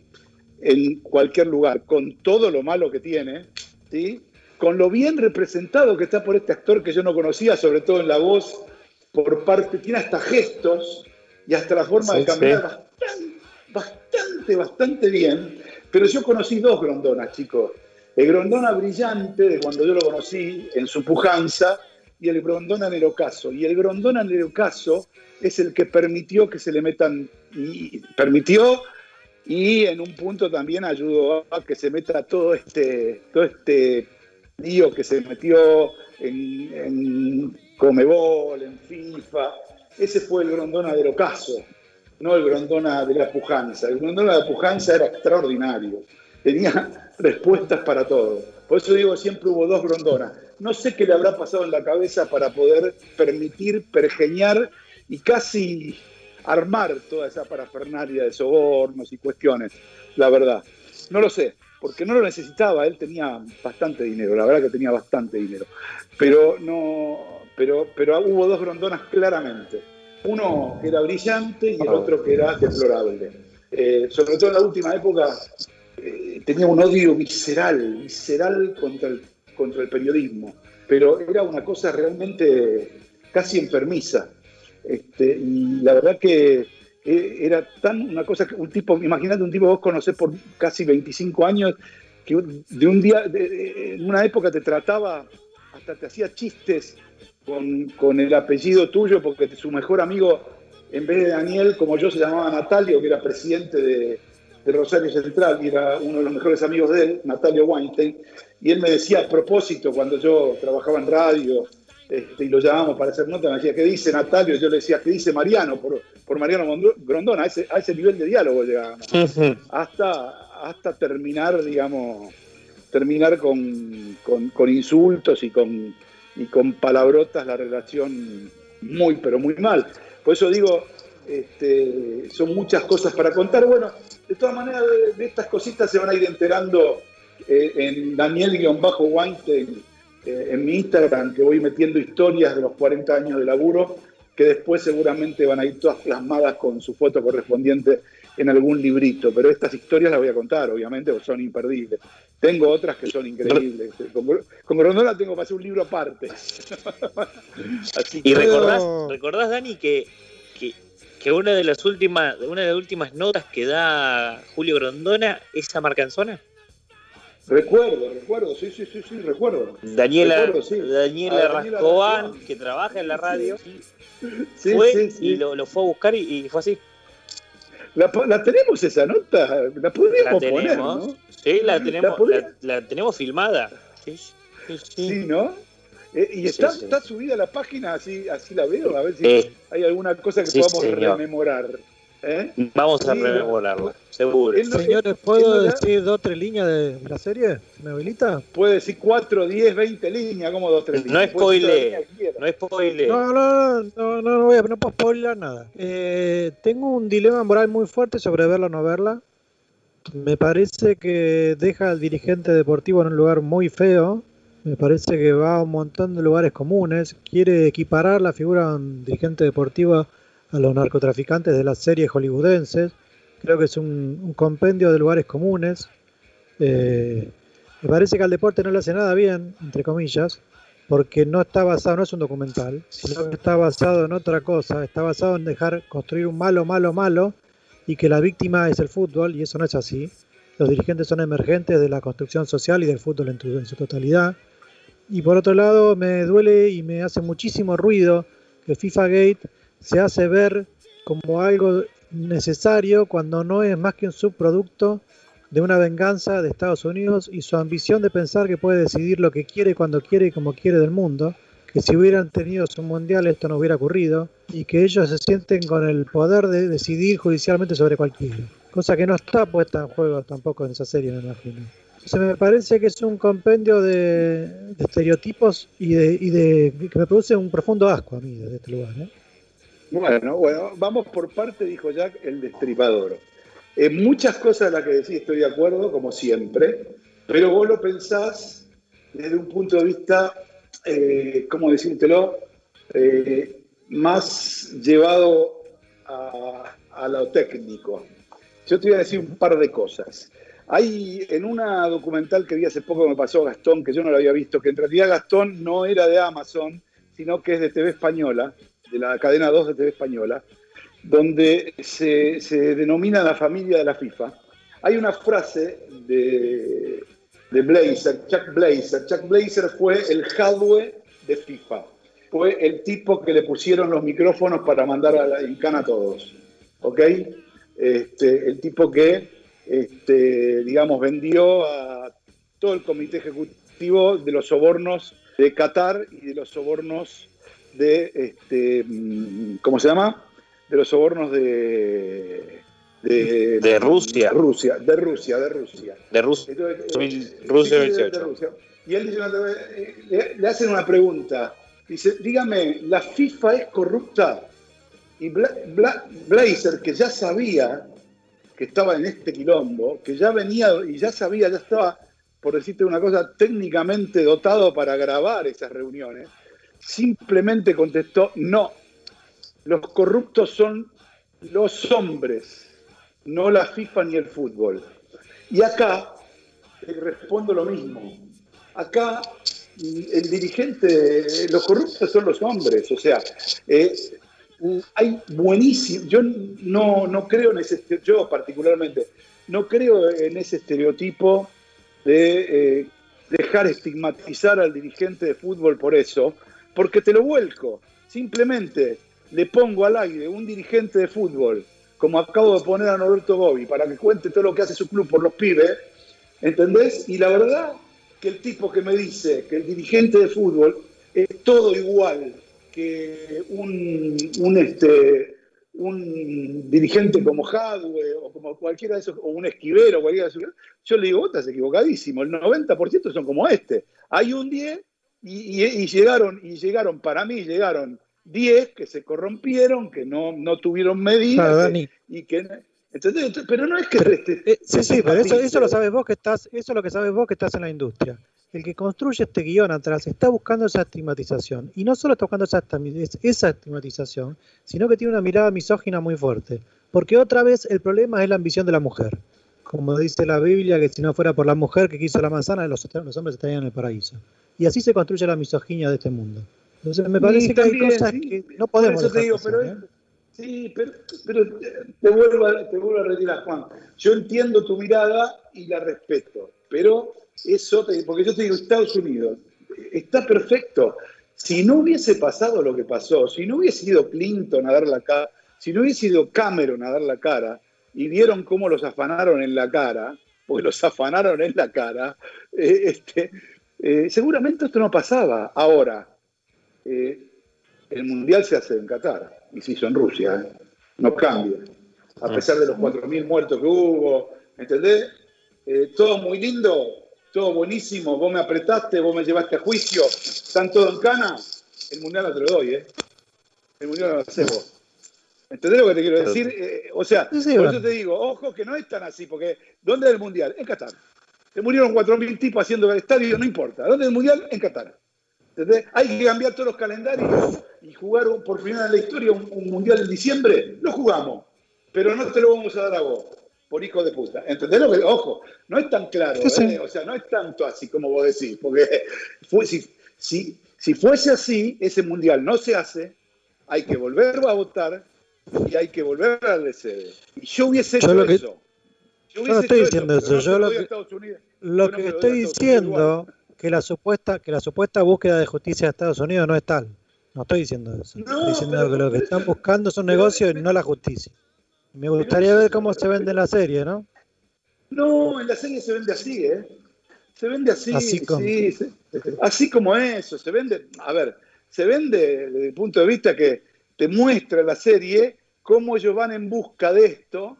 en cualquier lugar, con todo lo malo que tiene, ¿sí? con lo bien representado que está por este actor que yo no conocía, sobre todo en la voz, por parte, tiene hasta gestos y hasta la forma de caminar bastante, bastante, bastante bien. Pero yo conocí dos Grondonas, chicos. El Grondona brillante, de cuando yo lo conocí en su pujanza, y el Grondona en el ocaso. Y el Grondona en el ocaso es el que permitió que se le metan, permitió y en un punto también ayudó a que se meta todo este, todo este lío que se metió en, en Comebol, en FIFA. Ese fue el Grondona del ocaso no el Grondona de la pujanza. El Grondona de la pujanza era extraordinario, tenía respuestas para todo. Por eso digo, siempre hubo dos Grondonas. No sé qué le habrá pasado en la cabeza para poder permitir, pergeñar y casi armar toda esa parafernalia de sobornos y cuestiones, la verdad. No lo sé, porque no lo necesitaba, él tenía bastante dinero, la verdad que tenía bastante dinero. Pero no, pero, pero hubo dos Grondonas claramente uno que era brillante y el otro que era deplorable. Eh, sobre todo en la última época eh, tenía un odio visceral, visceral contra el, contra el periodismo, pero era una cosa realmente casi enfermiza. Este, y la verdad que eh, era tan una cosa que un tipo, imagínate un tipo que vos conocés por casi 25 años, que de un día, en una época te trataba, hasta te hacía chistes con, el apellido tuyo, porque su mejor amigo, en vez de Daniel, como yo, se llamaba Natalio, que era presidente de, Rosario Central y era uno de los mejores amigos de él, Natalio Weinstein, y él me decía a propósito, cuando yo trabajaba en radio este, y lo llamábamos para hacer nota, me decía, ¿qué dice Natalio? Yo le decía, ¿qué dice Mariano? Por, por Mariano Grondona, a ese, a ese nivel de diálogo llegábamos, (laughs) hasta, hasta terminar, digamos, terminar con, con insultos y con y con palabrotas la relación muy, pero muy mal. Por eso digo, este, son muchas cosas para contar. Bueno, de todas maneras, de, estas cositas se van a ir enterando eh, en Daniel-Weinstein, eh, en mi Instagram, que voy metiendo historias de los 40 años de laburo, que después seguramente van a ir todas plasmadas con su foto correspondiente en algún librito. Pero estas historias las voy a contar, obviamente, porque son imperdibles. Tengo otras que son increíbles. Con, con Grondona tengo para hacer un libro aparte. (laughs) y recordás, (laughs) recordás, Dani, que, que, una de las últimas, una de las últimas notas que da Julio Grondona es a Marcanzona. Recuerdo, recuerdo, sí, sí, sí, sí, recuerdo. Daniela, Daniela, Rascobán, que trabaja en la radio, fue y lo, fue a buscar y, fue así. La, tenemos esa nota, la podríamos poner, ¿no? Sí, la tenemos, la, tenemos filmada. Sí, sí, ¿no? Eh, y está, está, subida a la página, así, así la veo, a ver si eh, hay alguna cosa que podamos rememorar. ¿Eh? Vamos a rememorarla, seguro. Señores, ¿puedo decir dos o tres líneas de la serie? ¿Me habilita? Puede decir cuatro, diez, veinte líneas, como dos tres líneas. No spoile, no spoile. No, no, no, no, no, voy a, no puedo spoiler nada. Eh, tengo un dilema moral muy fuerte sobre verla o no verla. Me parece que deja al dirigente deportivo en un lugar muy feo. Me parece que va a un montón de lugares comunes. Quiere equiparar la figura de un dirigente deportivo a los narcotraficantes de las series hollywoodenses. Creo que es un, compendio de lugares comunes. Eh, me parece que al deporte no le hace nada bien, entre comillas, porque no está basado, no es un documental, sino que está basado en otra cosa, está basado en dejar construir un malo, malo, malo, y que la víctima es el fútbol, y eso no es así. Los dirigentes son emergentes de la construcción social y del fútbol en, en su totalidad. Y por otro lado, me duele y me hace muchísimo ruido que FIFA Gate se hace ver como algo necesario cuando no es más que un subproducto de una venganza de Estados Unidos y su ambición de pensar que puede decidir lo que quiere, cuando quiere y como quiere del mundo, que si hubieran tenido su mundial esto no hubiera ocurrido y que ellos se sienten con el poder de decidir judicialmente sobre cualquiera, cosa que no está puesta en juego tampoco en esa serie, me imagino. Se me parece que es un compendio de, estereotipos y de, que me produce un profundo asco a mí desde este lugar. ¿eh? Bueno, bueno, vamos por parte, dijo Jack, el destripador. En muchas cosas las que decís estoy de acuerdo, como siempre, pero vos lo pensás desde un punto de vista, eh, ¿cómo decírtelo? Eh, más llevado a, a, lo técnico. Yo te voy a decir un par de cosas. Hay en una documental que vi hace poco que me pasó Gastón, que yo no lo había visto, que en realidad Gastón no era de Amazon, sino que es de TV Española, de la cadena 2 de TV Española, donde se, denomina la familia de la FIFA. Hay una frase de, de Blazer, Chuck Blazer. Chuck Blazer fue el hardware de FIFA. Fue el tipo que le pusieron los micrófonos para mandar a la Incana a todos. ¿Ok? Este, el tipo que, este, digamos, vendió a todo el comité ejecutivo de los sobornos de Qatar y de los sobornos de, este, mm, ¿cómo se llama? De los sobornos de... De, Rusia. Rusia, de Rusia, de Rusia. De Rusia. Rusia, Y él dice, le, le hacen una pregunta. Dice, dígame, ¿la FIFA es corrupta? Y Blazer, que ya sabía que estaba en este quilombo, que ya venía y ya sabía, ya estaba, por decirte una cosa, técnicamente dotado para grabar esas reuniones, simplemente contestó, no, los corruptos son los hombres, no la FIFA ni el fútbol. Y acá respondo lo mismo. Acá el dirigente, los corruptos son los hombres, o sea, eh, hay buenísimo, yo no, no creo en ese, yo particularmente, no creo en ese estereotipo de eh, dejar estigmatizar al dirigente de fútbol por eso, porque te lo vuelco. Simplemente le pongo al aire un dirigente de fútbol, como acabo de poner a Norberto Gobi, para que cuente todo lo que hace su club por los pibes, ¿entendés? Y la verdad que el tipo que me dice que el dirigente de fútbol es todo igual que un, un, este, un dirigente como Hadwe o como cualquiera de esos, o un esquivero, cualquiera de esos, yo le digo, vos estás equivocadísimo, el 90% son como este. Hay un 10 y, llegaron, y llegaron, para mí llegaron 10 que se corrompieron, que no, no tuvieron medidas Claro, y que. Entonces, pero no es que te- Eh, sí, sí, pero eso, lo sabes vos que estás, eso es lo que sabes vos que estás en la industria. El que construye este guion atrás está buscando esa estigmatización. Y no solo está buscando esa, esa estigmatización, sino que tiene una mirada misógina muy fuerte. Porque otra vez el problema es la ambición de la mujer. Como dice la Biblia, que si no fuera por la mujer que quiso la manzana, los, los hombres estarían en el paraíso. Y así se construye la misoginia de este mundo. Entonces me parece Y que hay también, cosas sí, que no podemos por eso te dejar digo, pasar, pero, ¿eh? Sí, pero, pero te, vuelvo a, te vuelvo a retirar, Juan. Yo entiendo tu mirada y la respeto, pero eso, te- porque yo te digo, Estados Unidos está perfecto. Si no hubiese pasado lo que pasó, si no hubiese ido Clinton a dar la cara, si no hubiese ido Cameron a dar la cara, y vieron cómo los afanaron en la cara, porque los afanaron en la cara, (laughs) eh, este, eh, seguramente esto no pasaba. Ahora, eh, el Mundial se hace en Qatar y se hizo en Rusia, ¿eh? no cambia. A pesar de los 4.000 muertos que hubo, ¿entendés? Eh, todo muy lindo, todo buenísimo, vos me apretaste, vos me llevaste a juicio, están todos en cana, el Mundial no te lo doy, ¿eh? El Mundial no lo haces vos. ¿Entendés lo que te quiero decir? O sea, por eso te digo, ojo que no es tan así, porque ¿dónde es el Mundial? En Qatar. Se murieron 4.000 tipos haciendo el estadio, no importa. ¿Dónde es el Mundial? En Qatar. ¿Entendés? Hay que cambiar todos los calendarios y jugar un- por primera vez en la historia un, un mundial en diciembre. Lo jugamos, pero no te lo vamos a dar a vos, por hijo de puta. ¿Entendés lo que? Ojo, no es tan claro. ¿eh? o sea, no es tanto así como vos decís, porque fue- si, si, si fuese así, ese mundial no se hace, hay que volver a votar y hay que volver a sede. Y yo hubiese Yo hecho lo que- eso. Yo no estoy diciendo eso, yo lo que-. Lo que estoy diciendo que la supuesta que la supuesta búsqueda de justicia de Estados Unidos no es tal. No estoy diciendo eso. No, estoy diciendo pero- que lo que están buscando es un negocio y no la justicia. Me gustaría ver cómo se vende la serie, ¿no? No, en la serie se vende así, ¿eh? Se vende así, Así como- sí, se- así como eso, se vende, a ver, se vende desde el punto de vista que te muestra la serie cómo ellos van en busca de esto,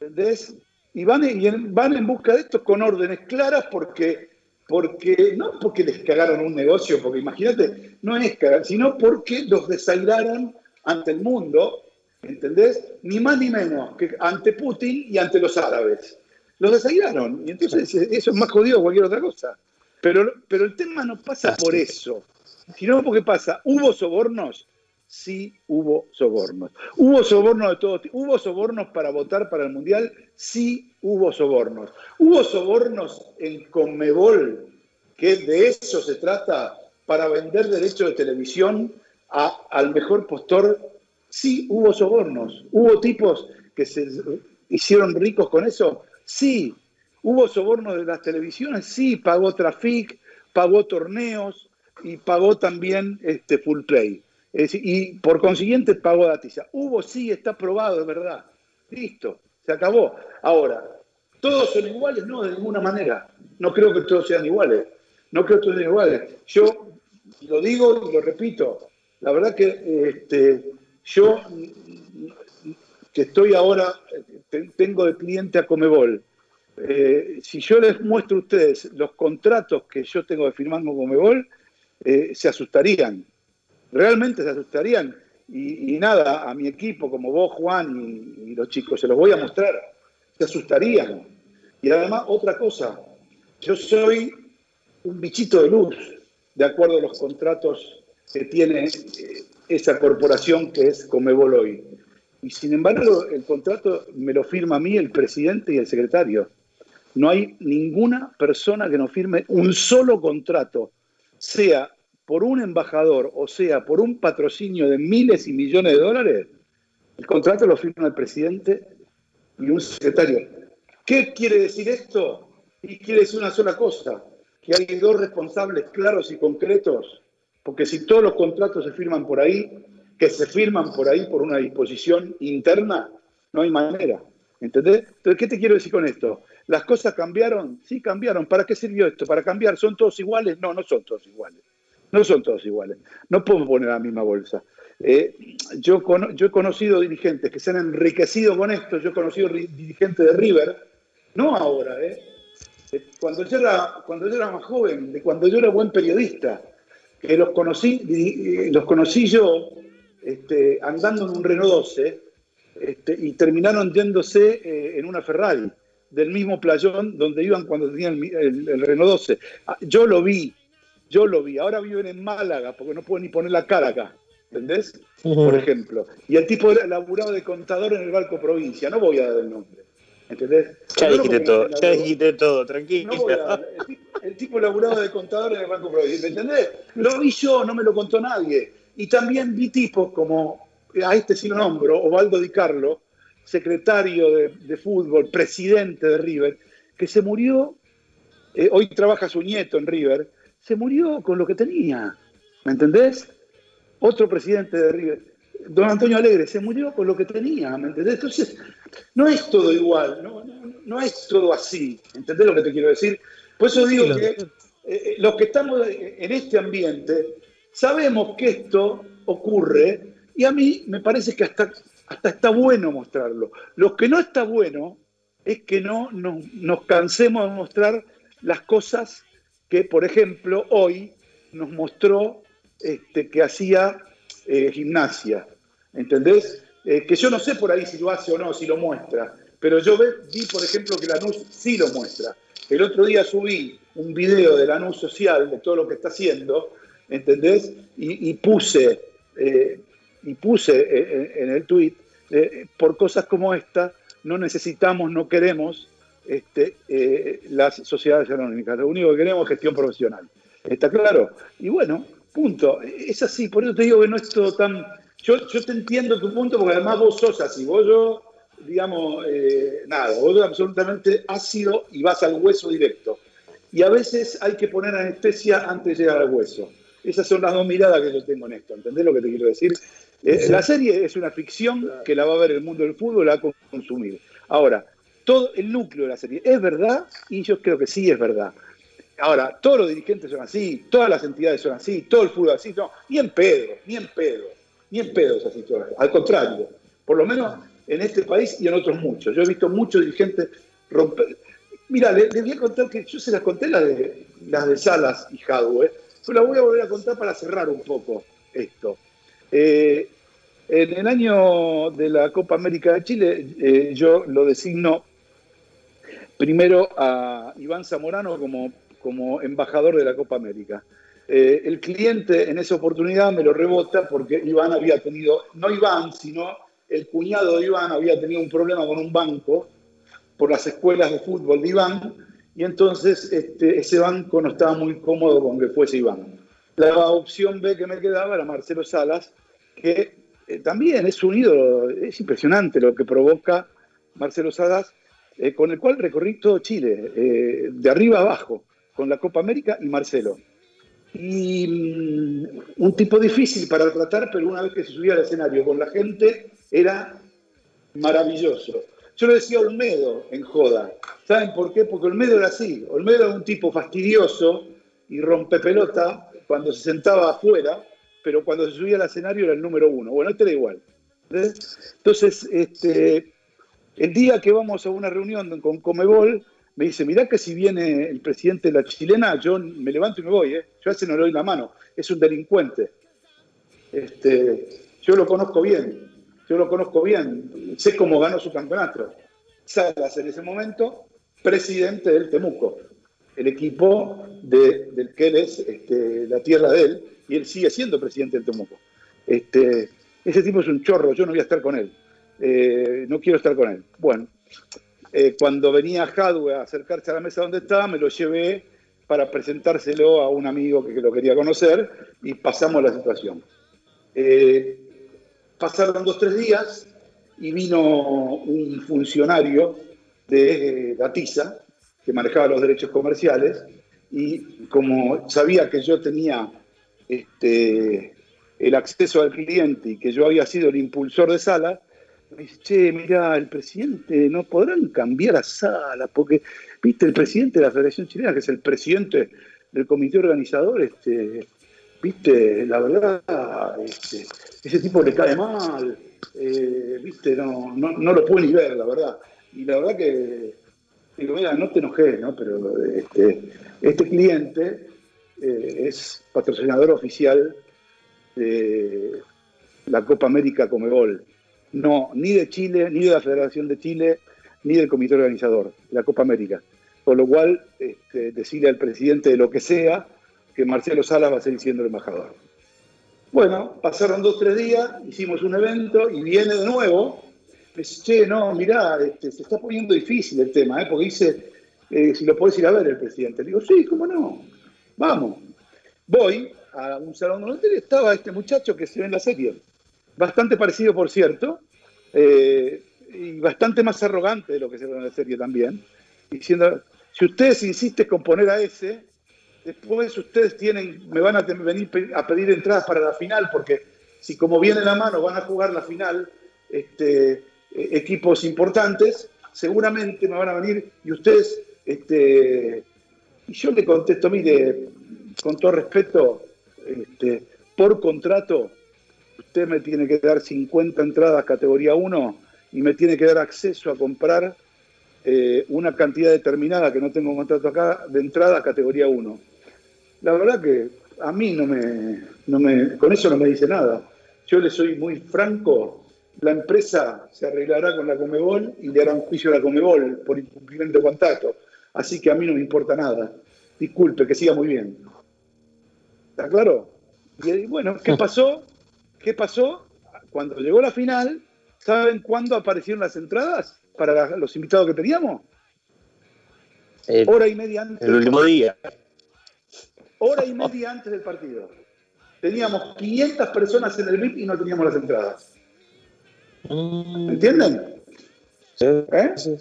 ¿entendés? Y van, en- y van en busca de esto con órdenes claras porque, porque no porque les cagaron un negocio, porque imagínate, no es cagar, sino porque los desairaron ante el mundo, ¿entendés? Ni más ni menos que ante Putin y ante los árabes. Los desairaron, y entonces eso es más jodido que cualquier otra cosa. Pero, pero el tema no pasa por eso, sino porque pasa, ¿hubo sobornos? Sí, hubo sobornos. ¿Hubo sobornos de todo tipo? ¿Hubo sobornos para votar para el Mundial? Sí, hubo sobornos. ¿Hubo sobornos en Conmebol, que de eso se trata, para vender derechos de televisión a- al mejor postor? Sí, hubo sobornos. ¿Hubo tipos que se hicieron ricos con eso? Sí. ¿Hubo sobornos de las televisiones? Sí, pagó Trafic, pagó torneos y pagó también este, Full Play. Y por consiguiente pagó Datiza. Hubo, sí, está probado, es verdad. Listo, se acabó. Ahora, ¿todos son iguales? No, de ninguna manera. No creo que todos sean iguales. No creo que todos sean iguales. Yo lo digo y lo repito. La verdad que este, yo que estoy ahora, te- tengo de cliente a Comebol. Eh, si yo les muestro a ustedes los contratos que yo tengo de firmar con Comebol, eh, se asustarían. Realmente se asustarían. Y, nada, a mi equipo, como vos, Juan, y, los chicos, se los voy a mostrar. Se asustarían. Y además, otra cosa, yo soy un bichito de luz, de acuerdo a los contratos que tiene eh, esa corporación que es Comebol hoy. Y sin embargo, el contrato me lo firma a mí el presidente y el secretario. No hay ninguna persona que nos firme un solo contrato, sea por un embajador o sea por un patrocinio de miles y millones de dólares. El contrato lo firma el presidente y un secretario. ¿Qué quiere decir esto? Y quiere decir una sola cosa, que hay dos responsables claros y concretos, porque si todos los contratos se firman por ahí, que se firman por ahí por una disposición interna, no hay manera. ¿Entendés? Entonces, ¿qué te quiero decir con esto? ¿Las cosas cambiaron? Sí, cambiaron. ¿Para qué sirvió esto? ¿Para cambiar? ¿Son todos iguales? No, no son todos iguales. No son todos iguales. No podemos poner la misma bolsa. Eh, yo, cono- yo he conocido dirigentes que se han enriquecido con esto. Yo he conocido ri- dirigentes de River, no ahora, ¿eh? Eh, Cuando yo, era, cuando yo era más joven, de cuando yo era buen periodista, que los conocí, eh, los conocí yo este, andando en un Renault 12 este, y terminaron yéndose en una Ferrari del mismo playón donde iban cuando tenían el, el, Renault 12. Ah, yo lo vi, yo lo vi. Ahora viven en Málaga porque no pueden ni poner la cara acá. ¿Entendés? Por ejemplo. Y el tipo era laburado de contador en el Banco Provincia. No voy a dar el nombre. ¿Entendés? Ya dijiste todo, ya dijiste todo, tranquilo. el, tipo, laburado de contador en el Banco Provincia. ¿Entendés? Lo vi yo, no me lo contó nadie. Y también vi tipos como, a este sí lo nombro, Ovaldo Di Carlo, secretario de, fútbol, presidente de River, que se murió, eh, hoy trabaja su nieto en River, se murió con lo que tenía. ¿Me entendés? Otro presidente de River, don Antonio Alegre, se murió con lo que tenía. ¿Me entendés? Entonces, no es todo igual, no, no, es todo así. ¿Entendés lo que te quiero decir? Por eso digo que eh, eh, los que estamos en este ambiente sabemos que esto ocurre y a mí me parece que hasta hasta está bueno mostrarlo. Lo que no está bueno es que no nos, cansemos de mostrar las cosas que, por ejemplo, hoy nos mostró este, que hacía eh, gimnasia. ¿Entendés? Eh, que yo no sé por ahí si lo hace o no, si lo muestra, pero yo vi, por ejemplo, que Lanús sí lo muestra. El otro día subí un video de Lanús Social, de todo lo que está haciendo, ¿entendés? Y, puse y puse eh, en el eh, por cosas como esta, no necesitamos, no queremos este, las sociedades anónimas. Lo único que queremos es gestión profesional. ¿Está claro? Y bueno, punto. Es así, por eso te digo que no es todo tan... Yo, yo te entiendo tu punto, porque además vos sos así. Vos yo, digamos, nada, vos sos absolutamente ácido y vas al hueso directo. Y a veces hay que poner anestesia antes de llegar al hueso. Esas son las dos miradas que yo tengo en esto. ¿Entendés lo que te quiero decir? Eh, la serie es una ficción que la va a ver el mundo del fútbol, la va a consumir. Ahora, todo el núcleo de la serie es verdad y yo creo que sí es verdad. Ahora, todos los dirigentes son así, todas las entidades son así, todo el fútbol así, no, ni en pedo, ni en pedo, ni en pedo esa situación. Al contrario, por lo menos en este país y en otros muchos. Yo he visto muchos dirigentes romper. Mira, les, voy a contar que yo se las conté las de, las de Salas y Hadwe, pero las voy a volver a contar para cerrar un poco esto. Eh, en el año de la Copa América de Chile, eh, yo lo designo primero a Iván Zamorano como, como embajador de la Copa América. Eh, el cliente en esa oportunidad me lo rebota porque Iván había tenido, no Iván, sino el cuñado de Iván había tenido un problema con un banco por las escuelas de fútbol de Iván y entonces este, ese banco no estaba muy cómodo con que fuese Iván. La opción B que me quedaba era Marcelo Salas, que eh, también es un ídolo, es impresionante lo que provoca Marcelo Salas, eh, con el cual recorrí todo Chile, eh, de arriba abajo, con la Copa América y Marcelo. Y mm, un tipo difícil para tratar, pero una vez que se subía al escenario con la gente, era maravilloso. Yo lo decía Olmedo en joda. ¿Saben por qué? Porque Olmedo era así. Olmedo era un tipo fastidioso y rompe pelota cuando se sentaba afuera, pero cuando se subía al escenario era el número uno. Bueno, este era igual. Entonces, este, el día que vamos a una reunión con Comebol, me dice, mirá que si viene el presidente de la chilena, yo me levanto y me voy, ¿eh? yo a ese no le doy la mano, es un delincuente. Este, yo lo conozco bien, yo lo conozco bien, sé cómo ganó su campeonato. Salas en ese momento, presidente del Temuco el equipo de, del que él es este, la tierra de él, y él sigue siendo presidente del Temuco. Este, ese tipo es un chorro, yo no voy a estar con él. Eh, no quiero estar con él. Bueno, eh, cuando venía Hadwe a acercarse a la mesa donde estaba, me lo llevé para presentárselo a un amigo que, lo quería conocer y pasamos la situación. Eh, pasaron dos, tres días y vino un funcionario de Gatiza que manejaba los derechos comerciales, y como sabía que yo tenía este, el acceso al cliente y que yo había sido el impulsor de Sala, me dice, che, mira, el presidente, no podrán cambiar a Sala, porque, viste, el presidente de la Federación Chilena, que es el presidente del comité organizador, este, viste, la verdad, este, ese tipo le cae mal, eh, viste, no, no, no, lo puede ni ver, la verdad. Y la verdad que digo, mira, no te enojes, ¿no? Pero este, este cliente eh, es patrocinador oficial de, la Copa América Comebol. No, ni de Chile, ni de la Federación de Chile, ni del comité organizador, la Copa América. Por lo cual, este, decirle al presidente de lo que sea que Marcelo Salas va a seguir siendo el embajador. Bueno, pasaron dos, tres días, hicimos un evento y viene de nuevo. Me dice, che, no, mirá, este, se está poniendo difícil el tema, ¿eh? porque dice, eh, si lo podés ir a ver el presidente. Le digo, sí, cómo no, vamos. Voy a un salón de y estaba este muchacho que se ve en la serie. Bastante parecido, por cierto, eh, y bastante más arrogante de lo que se ve en la serie también, diciendo, si ustedes insisten con poner a ese, después ustedes tienen, me van a venir a pedir entradas para la final, porque si como viene la mano van a jugar la final este, eh, equipos importantes, seguramente me van a venir y ustedes, este, y yo le contesto, mire, con todo respeto, este, por contrato, usted me tiene que dar 50 entradas categoría 1 y me tiene que dar acceso a comprar eh, una cantidad determinada que no tengo contrato acá de entrada a categoría 1. La verdad que a mí no me, no me, con eso no me dice nada. Yo le soy muy franco, la empresa se arreglará con la Comebol y le hará un juicio a la Comebol por incumplimiento de contrato. Así que a mí no me importa nada. Disculpe, que siga muy bien. ¿Está claro? Y bueno, ¿qué pasó? ¿Qué pasó? Cuando llegó la final, ¿saben cuándo aparecieron las entradas para los invitados que teníamos? Hora y media antes. El último día. Hora y media antes del partido. Teníamos 500 personas en el VIP y no teníamos las entradas. Mm. ¿Entienden? Sí, ¿Eh? sí.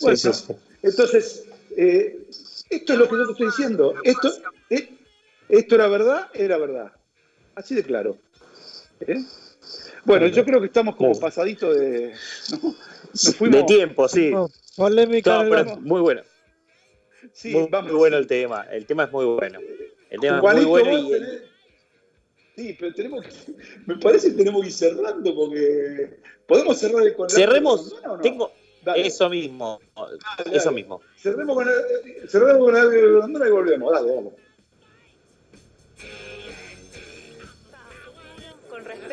Bueno, Sí, sí, sí. Entonces, eh, esto es lo que yo te estoy diciendo. Esto, eh, esto era verdad, era verdad. Así de claro. ¿Eh? Bueno, yo creo que estamos como pasadito de. ¿no? Nos fuimos. De tiempo, sí. No, polémica No, en pero el- muy bueno. Sí, muy, vamos. muy bueno el tema. El tema es muy bueno. El tema es muy bueno y tenés- Sí, pero tenemos que. (laughs) Me parece que tenemos que ir cerrando porque. ¿Podemos cerrar el con el cerremos. arte de Grondona o no? Tengo Dale. eso mismo. Dale, Eso mismo. Cerremos con el, cerremos con el y volvemos. Dale, dale.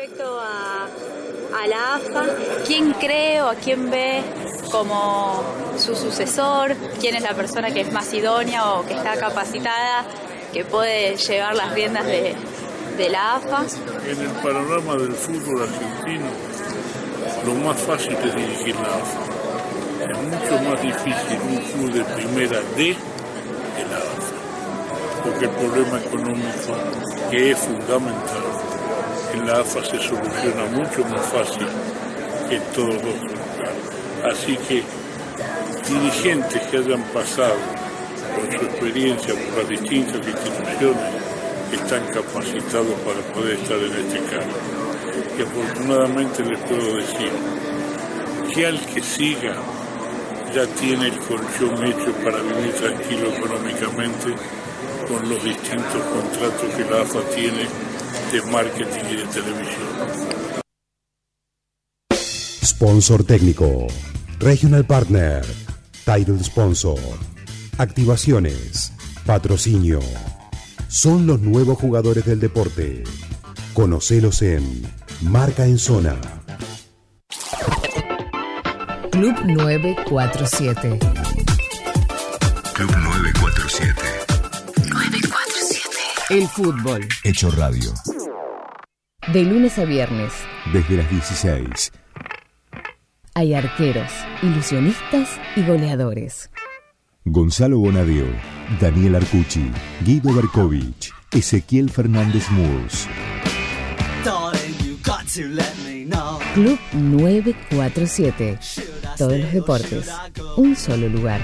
Respecto a, la AFA, ¿quién cree o a quién ve como su sucesor? ¿Quién es la persona que es más idónea o que está capacitada, que puede llevar las riendas de, de la AFA? En el panorama del fútbol argentino, lo más fácil es dirigir la AFA. Es mucho más difícil un club de primera D que la AFA. Porque el problema económico, que es fundamental, en la AFA se soluciona mucho más fácil que en todos los otros lugares. Así que dirigentes que hayan pasado por su experiencia por las distintas instituciones están capacitados para poder estar en este cargo. Y afortunadamente les puedo decir que al que siga ya tiene el colchón hecho para vivir tranquilo económicamente con los distintos contratos que la AFA tiene de marketing y de televisión. Sponsor técnico. Regional Partner. Title Sponsor. Activaciones. Patrocinio. Son los nuevos jugadores del deporte. Conocelos en Marca en Zona. Club 947. Club 947. El fútbol. Hecho Radio. De lunes a viernes. Desde las 16. Hay arqueros, ilusionistas y goleadores. Gonzalo Bonadeo. Daniel Arcucci. Guido Berkovich. Ezequiel Fernández Murs. Club 947. Todos los deportes. Un solo lugar.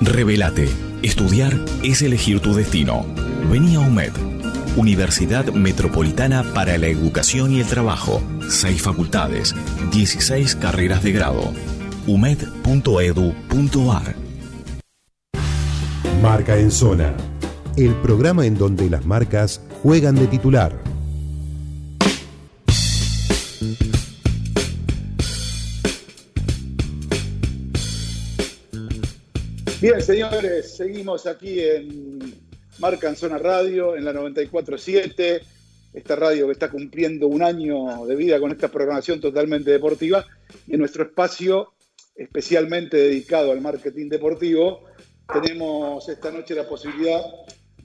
Revelate. Estudiar es elegir tu destino. Vení a UMED. Universidad Metropolitana para la Educación y el Trabajo. Seis facultades. 16 carreras de grado. umed.edu.ar Marca en Zona. El programa en donde las marcas juegan de titular. Bien, señores, seguimos aquí en Marca en Zona Radio, en la 94.7. esta radio que está cumpliendo un año de vida con esta programación totalmente deportiva y en nuestro espacio especialmente dedicado al marketing deportivo, tenemos esta noche la posibilidad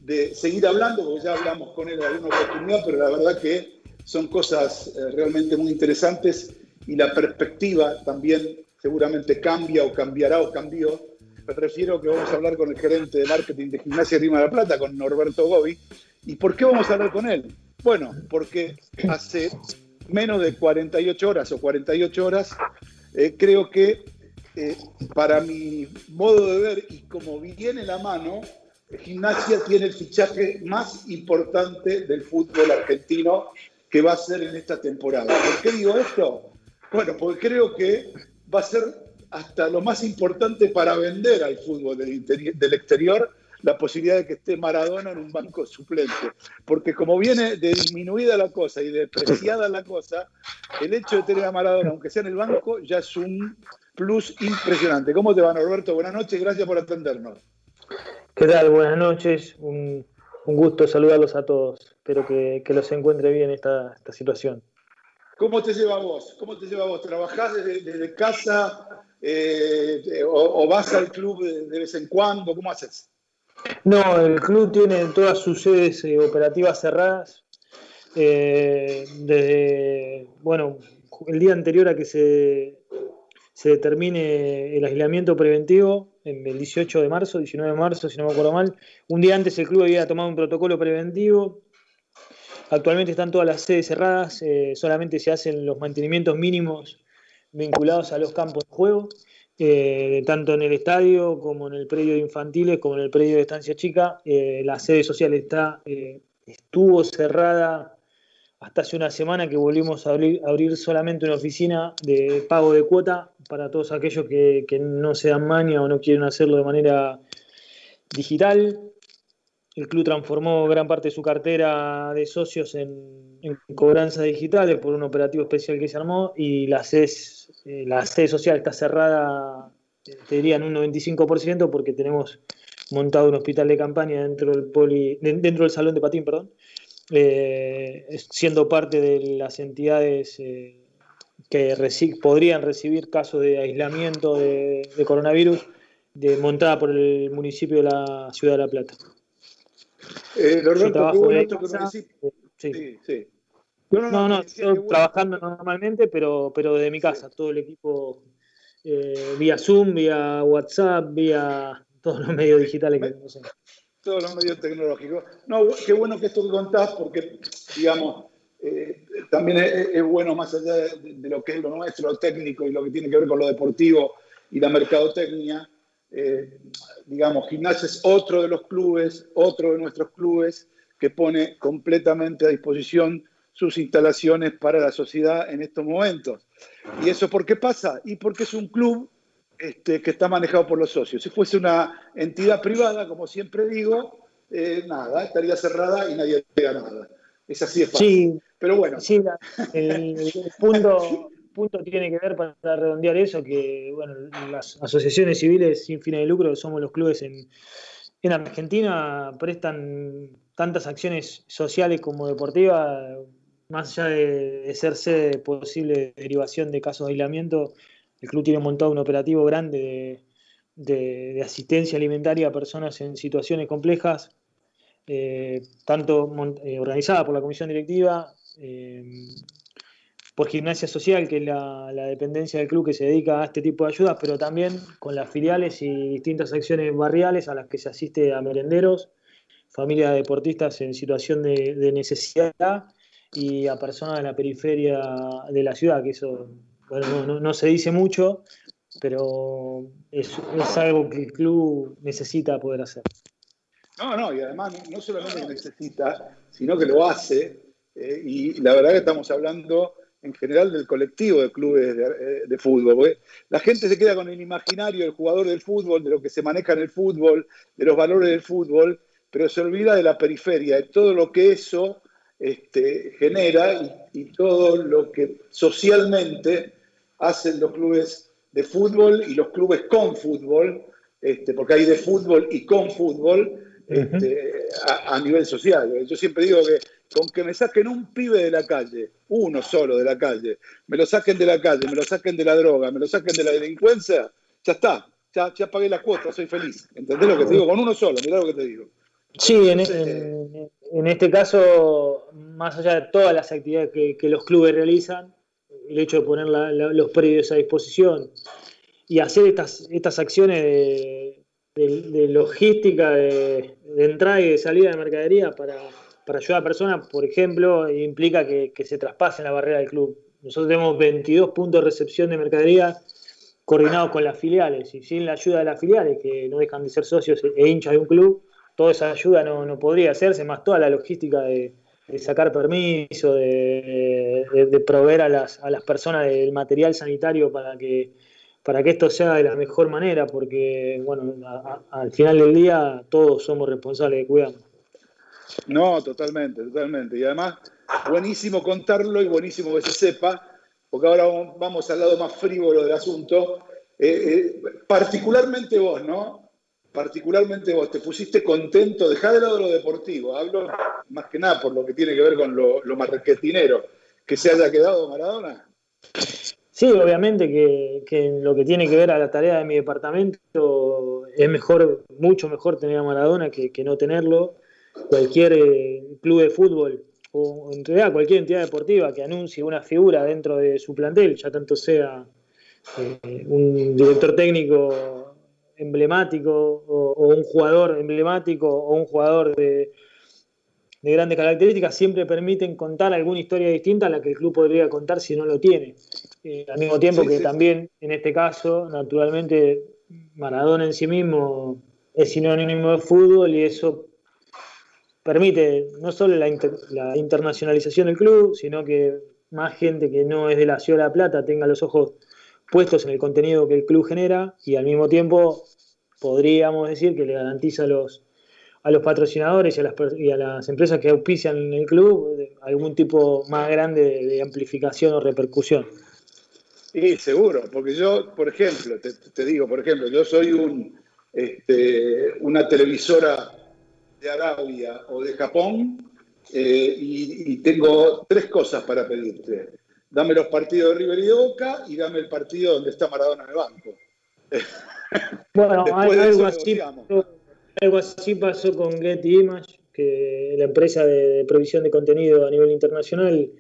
de seguir hablando, porque ya hablamos con él en alguna oportunidad, pero la verdad que son cosas eh, realmente muy interesantes y la perspectiva también seguramente cambia o cambiará o cambió. Me refiero que vamos a hablar con el gerente de marketing de Gimnasia Rima de la Plata, con Norberto Gobi. ¿Y por qué vamos a hablar con él? Bueno, porque hace menos de 48 horas o 48 horas, eh, creo que eh, para mi modo de ver y como viene la mano, Gimnasia tiene el fichaje más importante del fútbol argentino que va a ser en esta temporada. ¿Por qué digo esto? Bueno, porque creo que va a ser hasta lo más importante para vender al fútbol del, del exterior la posibilidad de que esté Maradona en un banco suplente. Porque como viene de disminuida la cosa y depreciada la cosa, el hecho de tener a Maradona, aunque sea en el banco, ya es un plus impresionante. ¿Cómo te va, Norberto? Buenas noches, gracias por atendernos. ¿Qué tal? Buenas noches. Un, gusto saludarlos a todos. Espero que, los encuentre bien esta, esta situación. ¿Cómo te lleva vos? ¿Cómo te lleva vos? ¿Trabajás desde, casa eh, o, vas al club de, vez en cuando? ¿Cómo haces? No, el club tiene todas sus sedes eh, operativas cerradas. Eh, desde, bueno, el día anterior a que se, se determine el aislamiento preventivo, el 18 de marzo, 19 de marzo, si no me acuerdo mal, un día antes el club había tomado un protocolo preventivo. Actualmente están todas las sedes cerradas, solamente se hacen los mantenimientos mínimos vinculados a los campos de juego. Eh, tanto en el estadio como en el predio de infantiles, como en el predio de estancia chica. Eh, la sede social está, eh, estuvo cerrada hasta hace una semana que volvimos a abrir, solamente una oficina de pago de cuota para todos aquellos que, no se dan maña o no quieren hacerlo de manera digital. El club transformó gran parte de su cartera de socios en, en cobranzas digitales por un operativo especial que se armó y la sede eh, la sede social está cerrada, te diría, en un 95% porque tenemos montado un hospital de campaña dentro del, poli, dentro del salón de patín, perdón, eh, siendo parte de las entidades eh, que podrían recibir casos de aislamiento de, coronavirus de, montada por el municipio de la ciudad de La Plata. Eh, trabajo de sí. sí. No, no, no, estoy trabajando normalmente, pero, pero desde mi casa, todo el equipo eh, vía Zoom, vía WhatsApp, vía todos los medios digitales que no Todos los medios tecnológicos. No, qué bueno que esto que contás, porque, digamos, eh, también es, bueno más allá de, lo que es lo nuestro, lo técnico y lo que tiene que ver con lo deportivo y la mercadotecnia. Eh, digamos, Gimnasia es otro de los clubes, otro de nuestros clubes que pone completamente a disposición sus instalaciones para la sociedad en estos momentos. ¿Y eso por qué pasa? Y porque es un club este, que está manejado por los socios. Si fuese una entidad privada, como siempre digo, eh, nada, estaría cerrada y nadie diga nada. Es así de fácil. Sí, pero bueno. Sí, el, punto, punto tiene que ver para redondear eso, que bueno, las asociaciones civiles sin fines de lucro, somos los clubes en, en Argentina, prestan tantas acciones sociales como deportivas más allá de, ser sede posible derivación de casos de aislamiento, el club tiene montado un operativo grande de, asistencia alimentaria a personas en situaciones complejas, eh, tanto eh, organizada por la comisión directiva, eh, por Gimnasia Social, que es la, dependencia del club que se dedica a este tipo de ayudas, pero también con las filiales y distintas acciones barriales a las que se asiste a merenderos, familias deportistas en situación de, de necesidad y a personas de la periferia de la ciudad, que eso bueno, no, se dice mucho, pero es, algo que el club necesita poder hacer. No, no, y además no, solamente necesita, sino que lo hace, eh, y la verdad que estamos hablando en general del colectivo de clubes de, eh, fútbol. La gente se queda con el imaginario del jugador del fútbol, de lo que se maneja en el fútbol, de los valores del fútbol, pero se olvida de la periferia, de todo lo que eso este, genera y, todo lo que socialmente hacen los clubes de fútbol y los clubes con fútbol, este, porque hay de fútbol y con fútbol este, a, nivel social. Yo siempre digo que con que me saquen un pibe de la calle, uno solo de la calle, me lo saquen de la calle, me lo saquen de la droga, me lo saquen de la delincuencia, ya está, ya, ya pagué la cuota, soy feliz. ¿Entendés lo que te digo? Con uno solo, mirá lo que te digo. Sí, en, en- en este caso, más allá de todas las actividades que, que los clubes realizan, el hecho de poner la- la- los predios a disposición y hacer estas, estas acciones de, de- de logística, de, de entrada y de salida de mercadería para, para ayudar a personas, por ejemplo, implica que, se traspasen la barrera del club. Nosotros tenemos 22 puntos de recepción de mercadería coordinados con las filiales y sin la ayuda de las filiales, que no dejan de ser socios e hinchas de un club, toda esa ayuda no, podría hacerse, más toda la logística de, sacar permiso, de, proveer a las, personas del material sanitario para que, para que esto sea de la mejor manera, porque bueno, al final del día todos somos responsables de cuidarnos. No, totalmente, totalmente. Y además, buenísimo contarlo y buenísimo que se sepa, porque ahora vamos al lado más frívolo del asunto. Eh, eh, particularmente vos, ¿no? Particularmente vos, te pusiste contento, dejá de lado lo deportivo, hablo más que nada por lo que tiene que ver con lo, lo marketinero, que se haya quedado Maradona. Sí, obviamente que, en lo que tiene que ver a la tarea de mi departamento es mejor, mucho mejor tener a Maradona que no tenerlo. Cualquier eh, club de fútbol o en realidad cualquier entidad deportiva que anuncie una figura dentro de su plantel, ya tanto sea eh, un director técnico emblemático o, o un jugador emblemático o un jugador de, de grandes características, siempre permiten contar alguna historia distinta a la que el club podría contar si no lo tiene. Eh, al mismo tiempo Sí, que sí. también, en este caso, naturalmente, Maradona en sí mismo es sinónimo de fútbol y eso permite no solo la, inter- la internacionalización del club, sino que más gente que no es de la Ciudad de La Plata tenga los ojos puestos en el contenido que el club genera y al mismo tiempo podríamos decir que le garantiza a los, a los patrocinadores y a, las, y a las empresas que auspician el club de- algún tipo más grande de, amplificación o repercusión. Y seguro, porque yo, por ejemplo, te, te digo, por ejemplo, yo soy un, este, una televisora de Arabia o de Japón eh, y, y tengo tres cosas para pedirte. Dame los partidos de River y de Boca y dame el partido donde está Maradona en el banco. (laughs) (laughs) Bueno, Después algo así, pasó, algo así pasó con Getty Image, que la empresa de, provisión de contenido a nivel internacional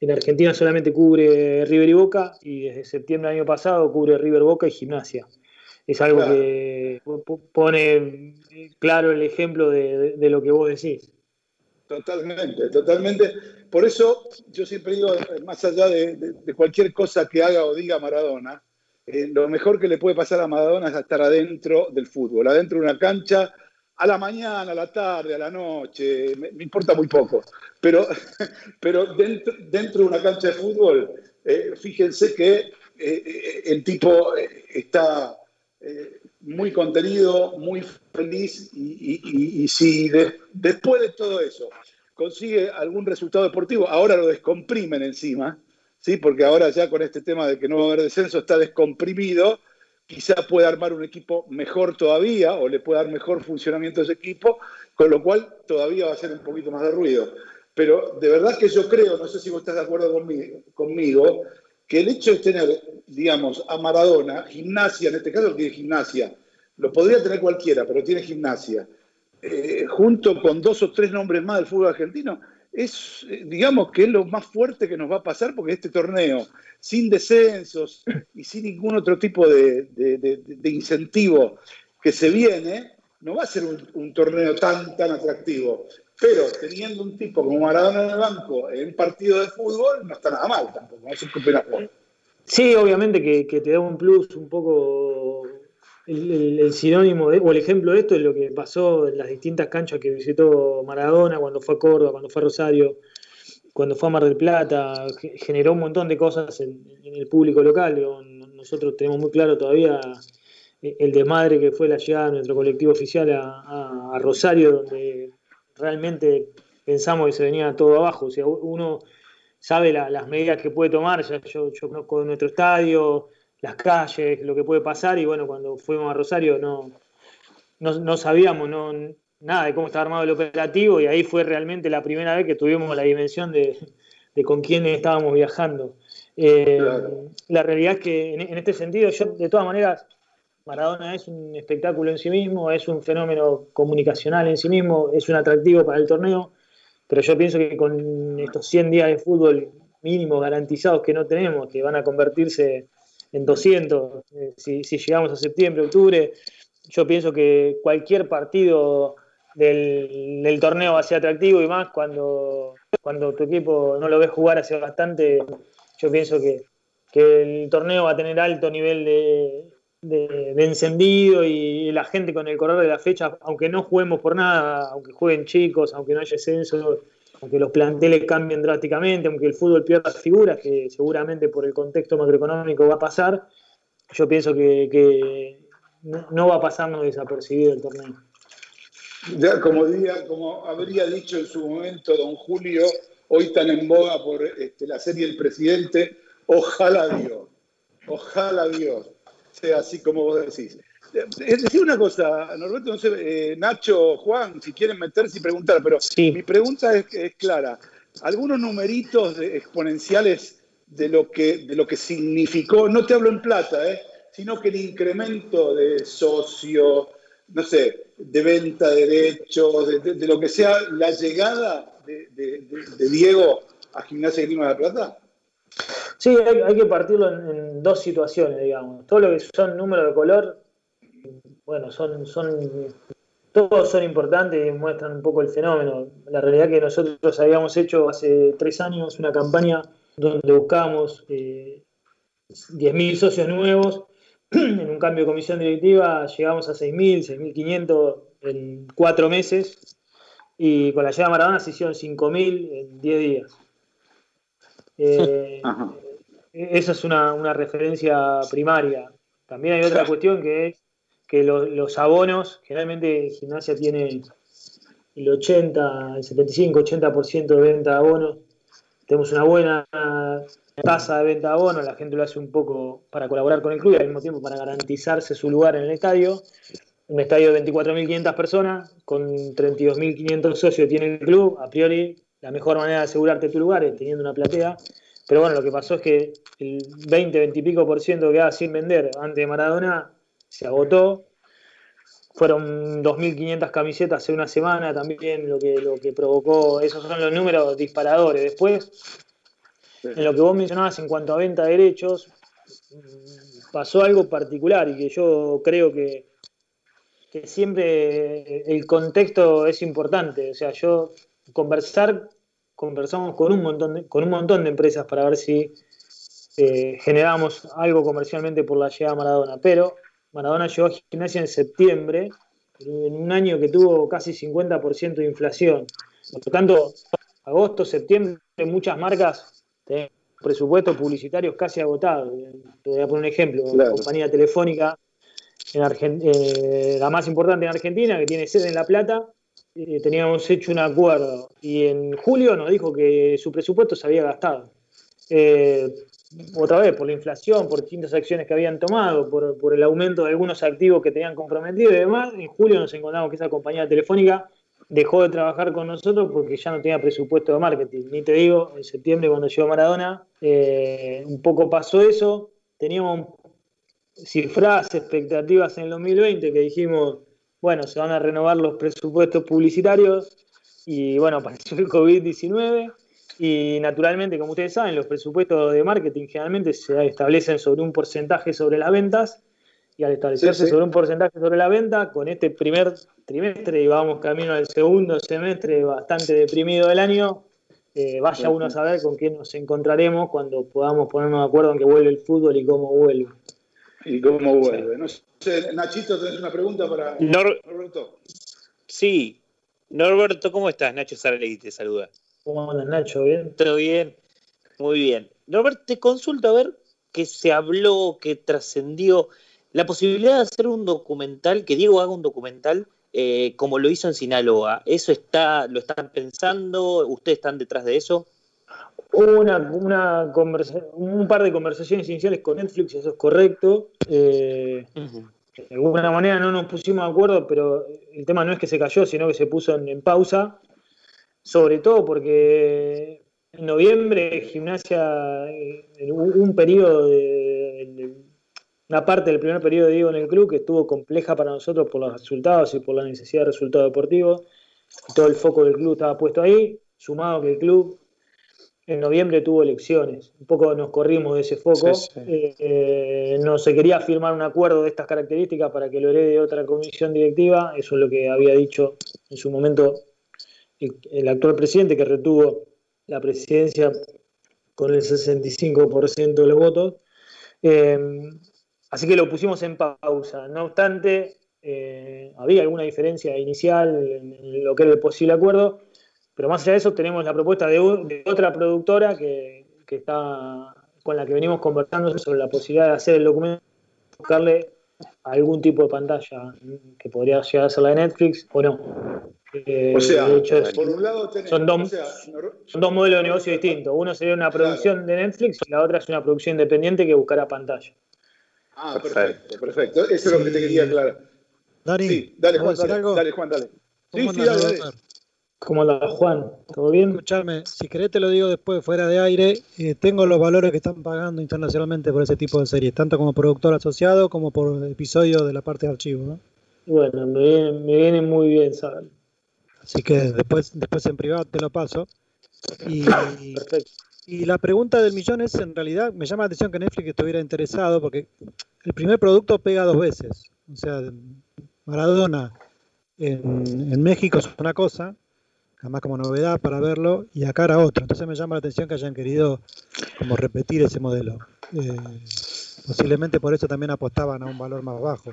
en Argentina solamente cubre River y Boca y desde septiembre del año pasado cubre River, Boca y Gimnasia. Es algo Claro. que po- pone claro el ejemplo de, lo que vos decís. Totalmente, totalmente. Por eso yo siempre digo, eh, más allá de, cualquier cosa que haga o diga Maradona, eh, lo mejor que le puede pasar a Maradona es estar adentro del fútbol, adentro de una cancha, a la mañana, a la tarde, a la noche, me, importa muy poco. Pero, (laughs) pero dentro, dentro de una cancha de fútbol, eh, fíjense que el tipo está muy contenido, muy feliz y, si de- después de todo eso consigue algún resultado deportivo, ahora lo descomprimen encima, ¿sí? porque ahora ya con este tema de que no va a haber descenso está descomprimido, quizá pueda armar un equipo mejor todavía o le pueda dar mejor funcionamiento a ese equipo, con lo cual todavía va a ser un poquito más de ruido. Pero de verdad que yo creo, no sé si vos estás de acuerdo conmigo que el hecho de tener, digamos, a Maradona, gimnasia, en este caso tiene gimnasia, lo podría tener cualquiera, pero tiene gimnasia, eh, junto con dos o tres nombres más del fútbol argentino, es, eh, digamos, que es lo más fuerte que nos va a pasar porque este torneo, sin descensos y sin ningún otro tipo de, de- incentivo que se viene, no va a ser un, un torneo tan, tan atractivo. Pero teniendo un tipo como Maradona en el banco en un partido de fútbol, no está nada mal tampoco. Qué opinas vos. Sí, obviamente que, que te da un plus un poco el, sinónimo o el ejemplo de esto es lo que pasó en las distintas canchas que visitó Maradona cuando fue a Córdoba, cuando fue a Rosario, cuando fue a Mar del Plata, ge- generó un montón de cosas en, el público local. Nosotros tenemos muy claro todavía eh, el desmadre que fue la llegada de nuestro colectivo oficial a- a Rosario, donde realmente pensamos que se venía todo abajo. O sea, uno sabe la- las medidas que puede tomar, ya yo, yo conozco nuestro estadio, las calles, lo que puede pasar, y bueno, cuando fuimos a Rosario no, no, no sabíamos, no, nada, de cómo estaba armado el operativo y ahí fue realmente la primera vez que tuvimos la dimensión de, de con quién estábamos viajando. Eh, La realidad es que en, en, este sentido, yo de todas maneras, Maradona es un espectáculo en sí mismo, es un fenómeno comunicacional en sí mismo, es un atractivo para el torneo, pero yo pienso que con estos 100 días de fútbol mínimos garantizados que no tenemos, que van a convertirse en 200, eh, si, si llegamos a septiembre, octubre, yo pienso que cualquier partido del, del, torneo va a ser atractivo y más cuando, cuando tu equipo no lo ves jugar hace bastante, yo pienso que, que el torneo va a tener alto nivel de, de, encendido y la gente con el correr de la fecha, aunque no juguemos por nada, aunque jueguen chicos, aunque no haya censo, aunque los planteles cambien drásticamente, aunque el fútbol pierda figuras, que seguramente por el contexto macroeconómico va a pasar, yo pienso que, que no va a pasarnos desapercibido el torneo. Ya, como, diría, como habría dicho en su momento don Julio, hoy tan en boga por este, la serie El Presidente, ojalá Dios, ojalá Dios, sea así como vos decís. Es decir una cosa, Norberto, no sé, eh, Nacho, Juan, si quieren meterse y preguntar, pero sí. mi pregunta es, es, clara. Algunos numeritos de exponenciales de lo, que, de lo que significó, no te hablo en plata, eh, sino que el incremento de socio, no sé, de venta de derechos, de, de, de lo que sea, la llegada de, de, Diego a Gimnasia de Grima de la Plata? Sí, hay, hay que partirlo en, en, dos situaciones, digamos. Todo lo que son números de color, bueno, son, son, todos son importantes y muestran un poco el fenómeno. La realidad que nosotros habíamos hecho hace tres años una campaña donde buscábamos eh, 10.000 socios nuevos (clears throat) en un cambio de comisión directiva llegamos a 6.000, 6.500 en cuatro meses y con la llegada de Maradona se hicieron 5.000 en 10 días. (laughs) Eh, esa es una, una, referencia primaria. También hay otra cuestión que es que lo, los abonos, generalmente Gimnasia tiene el 80, el 75, 80% de venta de abonos. Tenemos una buena tasa de venta de abonos, la gente lo hace un poco para colaborar con el club y al mismo tiempo para garantizarse su lugar en el estadio. Un estadio de 24.500 personas, con 32.500 socios tiene el club, a priori la mejor manera de asegurarte tu lugar es teniendo una platea. Pero bueno, lo que pasó es que el 20, 20 y pico por ciento que quedaba sin vender antes de Maradona se agotó. Fueron 2.500 camisetas en una semana también, lo que, lo que provocó, esos son los números disparadores. Después, en lo que vos mencionabas en cuanto a venta de derechos, pasó algo particular y que yo creo que, que siempre el contexto es importante. O sea, yo conversar, conversamos con un montón de, con un montón de empresas para ver si eh, generamos algo comercialmente por la llegada de Maradona, pero Maradona llegó a gimnasia en septiembre, en un año que tuvo casi 50% de inflación. Por lo tanto, agosto, septiembre, muchas marcas tienen presupuestos publicitarios casi agotados. Te voy a poner un ejemplo, claro. la compañía telefónica, en eh, la más importante en Argentina, que tiene sede en La Plata, eh, teníamos hecho un acuerdo y en julio nos dijo que su presupuesto se había gastado. Eh, otra vez, por la inflación, por distintas acciones que habían tomado, por, por, el aumento de algunos activos que tenían comprometidos y demás, en julio nos encontramos que esa compañía telefónica dejó de trabajar con nosotros porque ya no tenía presupuesto de marketing. Ni te digo, en septiembre cuando llegó Maradona, eh, un poco pasó eso, teníamos cifras, expectativas en el 2020 que dijimos, bueno, se van a renovar los presupuestos publicitarios y bueno, (laughs) apareció el COVID-19 y naturalmente, como ustedes saben, los presupuestos de marketing generalmente se establecen sobre un porcentaje sobre las ventas y al establecerse sí, sí. sobre un porcentaje sobre la venta, con este primer trimestre y vamos camino al segundo semestre bastante deprimido del año, eh, vaya uno a saber con quién nos encontraremos cuando podamos ponernos de acuerdo en que vuelve el fútbol y cómo vuelve. Y cómo vuelve. No sé, Nachito, ¿tenés una pregunta para Nor Norberto? Sí. Norberto, ¿cómo estás? Nacho Saralegui te saluda. ¿Cómo andas, Nacho? ¿Bien? Todo bien. Muy bien. Norbert, te consulto a ver que se habló, que trascendió la posibilidad de hacer un documental, que Diego haga un documental eh, como lo hizo en Sinaloa. ¿Eso está, lo están pensando? ¿Ustedes están detrás de eso? Hubo una, una un par de conversaciones iniciales con Netflix, eso es correcto. Eh, uh -huh. de alguna manera no nos pusimos de acuerdo, pero el tema no es que se cayó, sino que se puso en, en pausa, sobre todo porque en noviembre Gimnasia, eh, en un, un periodo de, de- una parte del primer periodo de Diego en el club que estuvo compleja para nosotros por los resultados y por la necesidad de resultados deportivos. Todo el foco del club estaba puesto ahí, sumado que el club en noviembre tuvo elecciones. Un poco nos corrimos de ese foco. Sí, sí. Eh, eh, no se quería firmar un acuerdo de estas características para que lo herede otra comisión directiva. Eso es lo que había dicho en su momento el, el actual presidente que retuvo la presidencia con el 65% de los votos. Eh, así que lo pusimos en pausa. No obstante, eh, había alguna diferencia inicial en, en lo que era el posible acuerdo, pero más allá de eso tenemos la propuesta de, otra productora que, que está con la que venimos conversando sobre la posibilidad de hacer el documento, buscarle algún tipo de pantalla que podría llegar a ser la de Netflix o no. Eh, O sea, de hecho, es- por un lado tenés, son dos- o sea, nor- son dos modelos de negocio distintos. Uno sería una producción de Netflix y la otra es una producción independiente que buscará pantalla. Ah, perfecto, perfecto. Eso es lo que te quería aclarar. Dani, Sí, dale ¿puedo Juan, dale, dale Juan, dale. Sí, ¿Cómo sí, dale, dale. ¿Cómo anda Juan? ¿Todo bien? Escuchame, si querés te lo digo después fuera de aire, eh, tengo los valores que están pagando internacionalmente por ese tipo de series, tanto como productor asociado como por episodio de la parte de archivo, ¿no? Bueno, me viene, me viene muy bien saber. Así que después, después en privado te lo paso. Y, (coughs) Perfecto. y la pregunta del millón es, en realidad, me llama la atención que Netflix estuviera interesado, porque el primer producto pega dos veces. O sea, Maradona en, en México es una cosa, además como novedad para verlo, y acá era otra. Entonces me llama la atención que hayan querido como repetir ese modelo. Eh, posiblemente por eso también apostaban a un valor más bajo.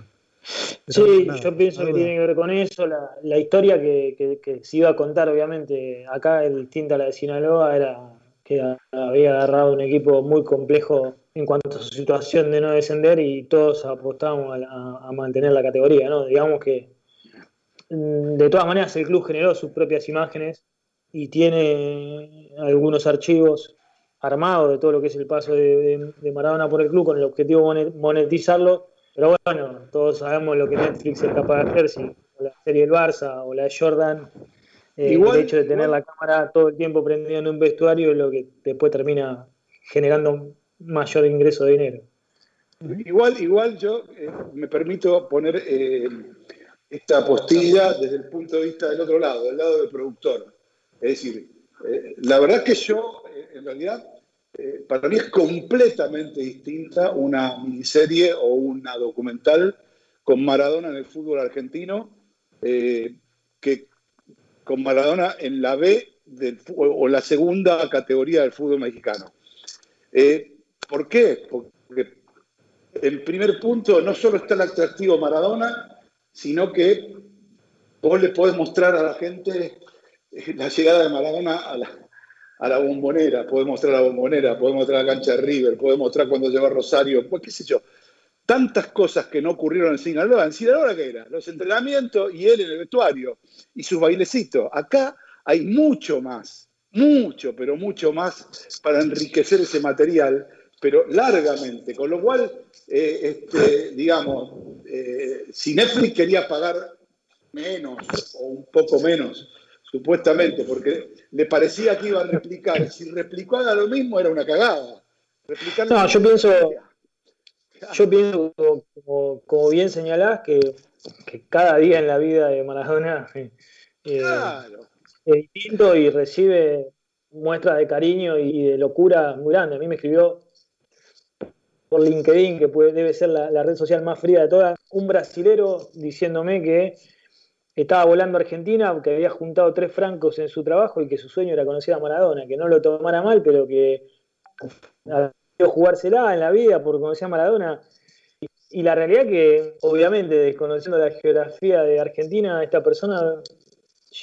Pero Sí, nada, yo pienso que tiene que ver con eso. La, la historia que, que- que se iba a contar, obviamente, acá es distinta a la de Sinaloa, era que a- había agarrado un equipo muy complejo en cuanto a su situación de no descender y todos apostábamos a, la- a mantener la categoría, ¿no? Digamos que de todas maneras el club generó sus propias imágenes y tiene algunos archivos armados de todo lo que es el paso de, de- de Maradona por el club con el objetivo de monet- monetizarlo. Pero bueno, todos sabemos lo que Netflix es capaz de hacer, si la serie del Barça o la de Jordan, eh, Igual- el hecho de tener igual- la cámara todo el tiempo prendida en un vestuario es lo que después termina generando mayor ingreso de dinero. Igual, igual yo eh, me permito poner eh, esta postilla desde el punto de vista del otro lado, del lado del productor. Es decir, eh, la verdad que yo, eh, en realidad, eh, para mí es completamente distinta una miniserie o una documental con Maradona en el fútbol argentino eh, que con Maradona en la B del o la segunda categoría del fútbol mexicano. ¿Por qué? Porque en primer punto no solo está el atractivo Maradona, sino que vos le podés mostrar a la gente eh, la llegada de Maradona a la, a bombonera, podés mostrar la bombonera, podés mostrar la cancha de River, podés mostrar cuando llegó a Rosario, pues qué sé yo. Tantas cosas que no ocurrieron en Sinaloa. ¿En Sinaloa qué era? Los entrenamientos y él en el vestuario y sus bailecitos. Acá hay mucho más, mucho, pero mucho más para enriquecer ese material, pero largamente. Con lo cual, eh, este, digamos, eh, si Netflix quería pagar menos o un poco menos, supuestamente, porque le parecía que iba a replicar, si replicaba lo mismo era una cagada. Replicar No, yo pienso, yo pienso como, bien señalás, que, que cada día en la vida de Maradona eh, (laughs) eh, Claro. es distinto y recibe muestras de cariño y de locura muy grande. A mí me escribió por LinkedIn, que puede, debe ser la, red social más fría de todas, un brasilero diciéndome que estaba volando a Argentina, que había juntado tres francos en su trabajo y que su sueño era conocer a Maradona, que no lo tomara mal, pero que había jugársela en la vida por conocer a Maradona. Y la realidad que, obviamente, desconociendo la geografía de Argentina, esta persona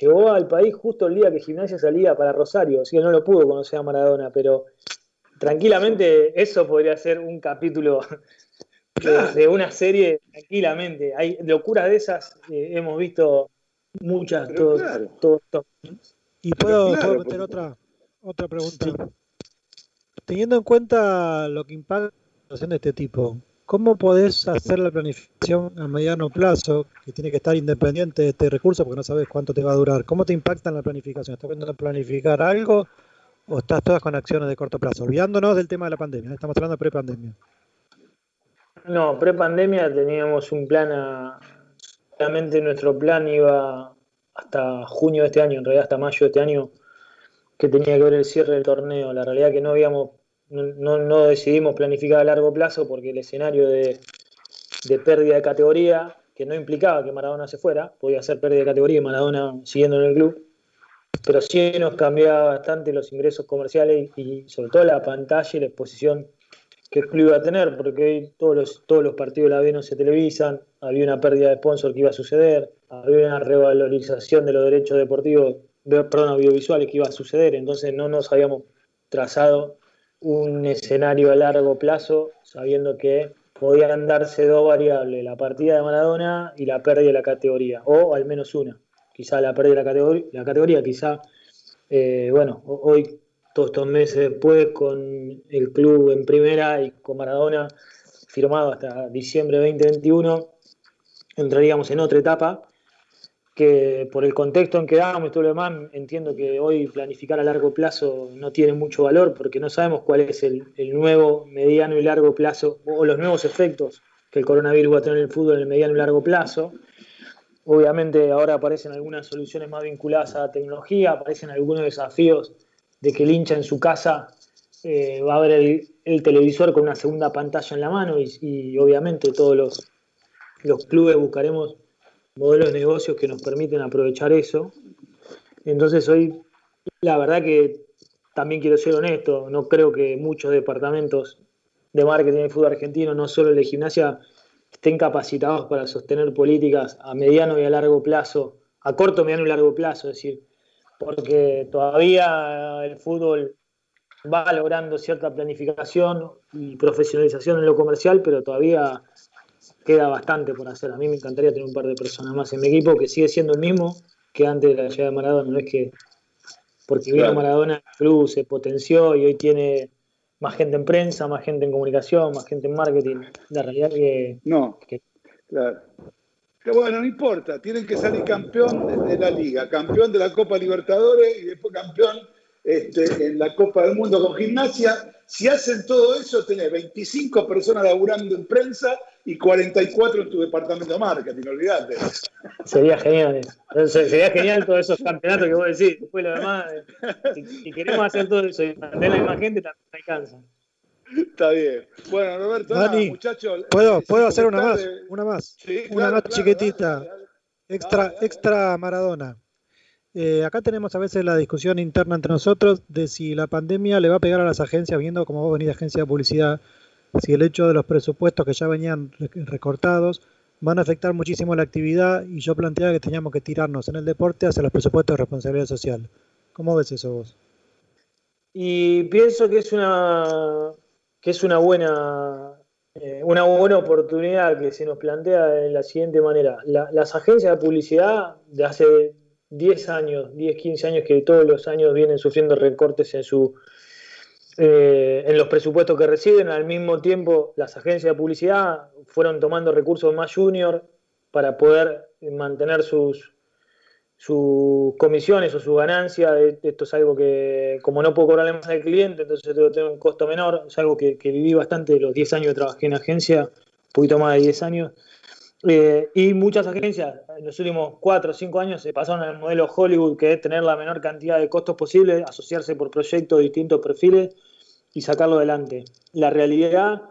llegó al país justo el día que Gimnasia salía para Rosario, así que no lo pudo conocer a Maradona, pero tranquilamente eso podría ser un capítulo (laughs) de, de una serie, tranquilamente. Hay locuras de esas, eh, hemos visto muchas, Pero todo, claro. todo- todo. Y puedo, claro, puedo meter porque- otra, otra pregunta. Teniendo en cuenta lo que impacta una situación de este tipo, ¿cómo podés hacer la planificación a mediano plazo, que tiene que estar independiente de este recurso porque no sabes cuánto te va a durar? ¿Cómo te impacta en la planificación? ¿Estás pensando en planificar algo o estás todas con acciones de corto plazo? Olvidándonos del tema de la pandemia, estamos hablando de pre-pandemia. No, pre-pandemia teníamos un plan a... Realmente nuestro plan iba hasta junio de este año, en realidad hasta mayo de este año, que tenía que ver el cierre del torneo. La realidad que no habíamos, no, no decidimos planificar a largo plazo porque el escenario de, de, pérdida de categoría, que no implicaba que Maradona se fuera, podía ser pérdida de categoría y Maradona siguiendo en el club, pero sí nos cambiaba bastante los ingresos comerciales y, sobre todo la pantalla y la exposición que el club iba a tener, porque todos los, todos los partidos de la B no se televisan, había una pérdida de sponsor que iba a suceder, había una revalorización de los derechos deportivos, perdón, audiovisuales que iba a suceder, entonces no nos habíamos trazado un escenario a largo plazo sabiendo que podían darse dos variables, la partida de Maradona y la pérdida de la categoría, o al menos una, quizá la pérdida de la categoría, la quizá, eh, bueno, hoy todos estos meses después con el club en primera y con Maradona firmado hasta diciembre de 2021, entraríamos en otra etapa que por el contexto en que damos todo lo demás, entiendo que hoy planificar a largo plazo no tiene mucho valor porque no sabemos cuál es el, el nuevo, mediano y largo plazo o los nuevos efectos que el coronavirus va a tener en el fútbol en el mediano y largo plazo. Obviamente ahora aparecen algunas soluciones más vinculadas a la tecnología, aparecen algunos desafíos de que el hincha en su casa eh, va a ver el, el, televisor con una segunda pantalla en la mano y, y obviamente todos los, los clubes buscaremos modelos de negocios que nos permiten aprovechar eso. Entonces hoy, la verdad que también quiero ser honesto, no creo que muchos departamentos de marketing de fútbol argentino, no solo el de gimnasia, estén capacitados para sostener políticas a mediano y a largo plazo, a corto, mediano y largo plazo, es decir, porque todavía el fútbol va logrando cierta planificación y profesionalización en lo comercial, pero todavía queda bastante por hacer. A mí me encantaría tener un par de personas más en mi equipo que sigue siendo el mismo que antes de la llegada de Maradona. No es que porque vino Maradona, el club se potenció y hoy tiene más gente en prensa, más gente en comunicación, más gente en marketing. La realidad que. No, que, claro. Que bueno, no importa, tienen que salir campeón de la liga, campeón de la Copa Libertadores y después campeón este, en la Copa del Mundo con gimnasia. Si hacen todo eso, tenés 25 personas laburando en prensa y 44 en tu departamento de marketing, olvídate. Sería genial. Sería genial todos esos campeonatos que vos decís. Después lo demás, si, si queremos hacer todo eso y mantener la misma gente, también alcanza. Está bien. Bueno, Roberto, Dani, muchachos. ¿Puedo, ¿puedo hacer una más? Una más. Sí, una claro, más claro, chiquitita. Dale, dale. Extra, extra Maradona. Eh, acá tenemos a veces la discusión interna entre nosotros de si la pandemia le va a pegar a las agencias, viendo como vos venís de agencia de publicidad, si el hecho de los presupuestos que ya venían recortados van a afectar muchísimo la actividad y yo planteaba que teníamos que tirarnos en el deporte hacia los presupuestos de responsabilidad social. ¿Cómo ves eso vos? Y pienso que es una que es una buena eh, una buena oportunidad que se nos plantea de la siguiente manera. La, las agencias de publicidad de hace 10 años, 10, 15 años que todos los años vienen sufriendo recortes en su eh, en los presupuestos que reciben, al mismo tiempo las agencias de publicidad fueron tomando recursos más junior para poder mantener sus, sus comisiones o su ganancia. Esto es algo que, como no puedo cobrarle más al cliente, entonces tengo un costo menor. Es algo que, que viví bastante los 10 años que trabajé en agencia, un poquito más de 10 años. Eh, y muchas agencias en los últimos 4 o 5 años se pasaron al modelo Hollywood, que es tener la menor cantidad de costos posible, asociarse por proyectos de distintos perfiles y sacarlo adelante. La realidad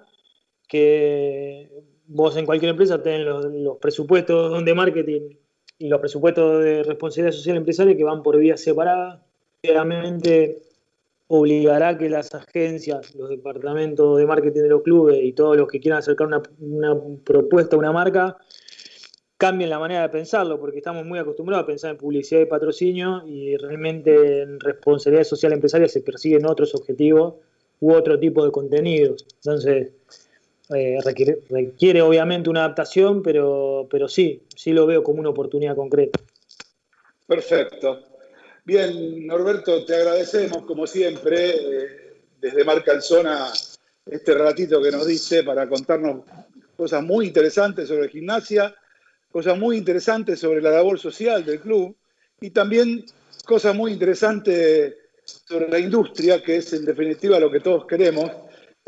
que vos en cualquier empresa tenés los, los presupuestos de marketing y los presupuestos de responsabilidad social empresaria que van por vías separadas. Claramente obligará que las agencias, los departamentos de marketing de los clubes y todos los que quieran acercar una, propuesta, una marca, cambien la manera de pensarlo, porque estamos muy acostumbrados a pensar en publicidad y patrocinio y realmente en responsabilidad social empresaria se persiguen otros objetivos u otro tipo de contenidos. Entonces, eh, requiere, requiere, obviamente una adaptación, pero, pero sí, sí lo veo como una oportunidad concreta. Perfecto. Bien, Norberto, te agradecemos como siempre eh, desde Marca Zona este ratito que nos diste para contarnos cosas muy interesantes sobre gimnasia, cosas muy interesantes sobre la labor social del club y también cosas muy interesantes sobre la industria, que es en definitiva lo que todos queremos,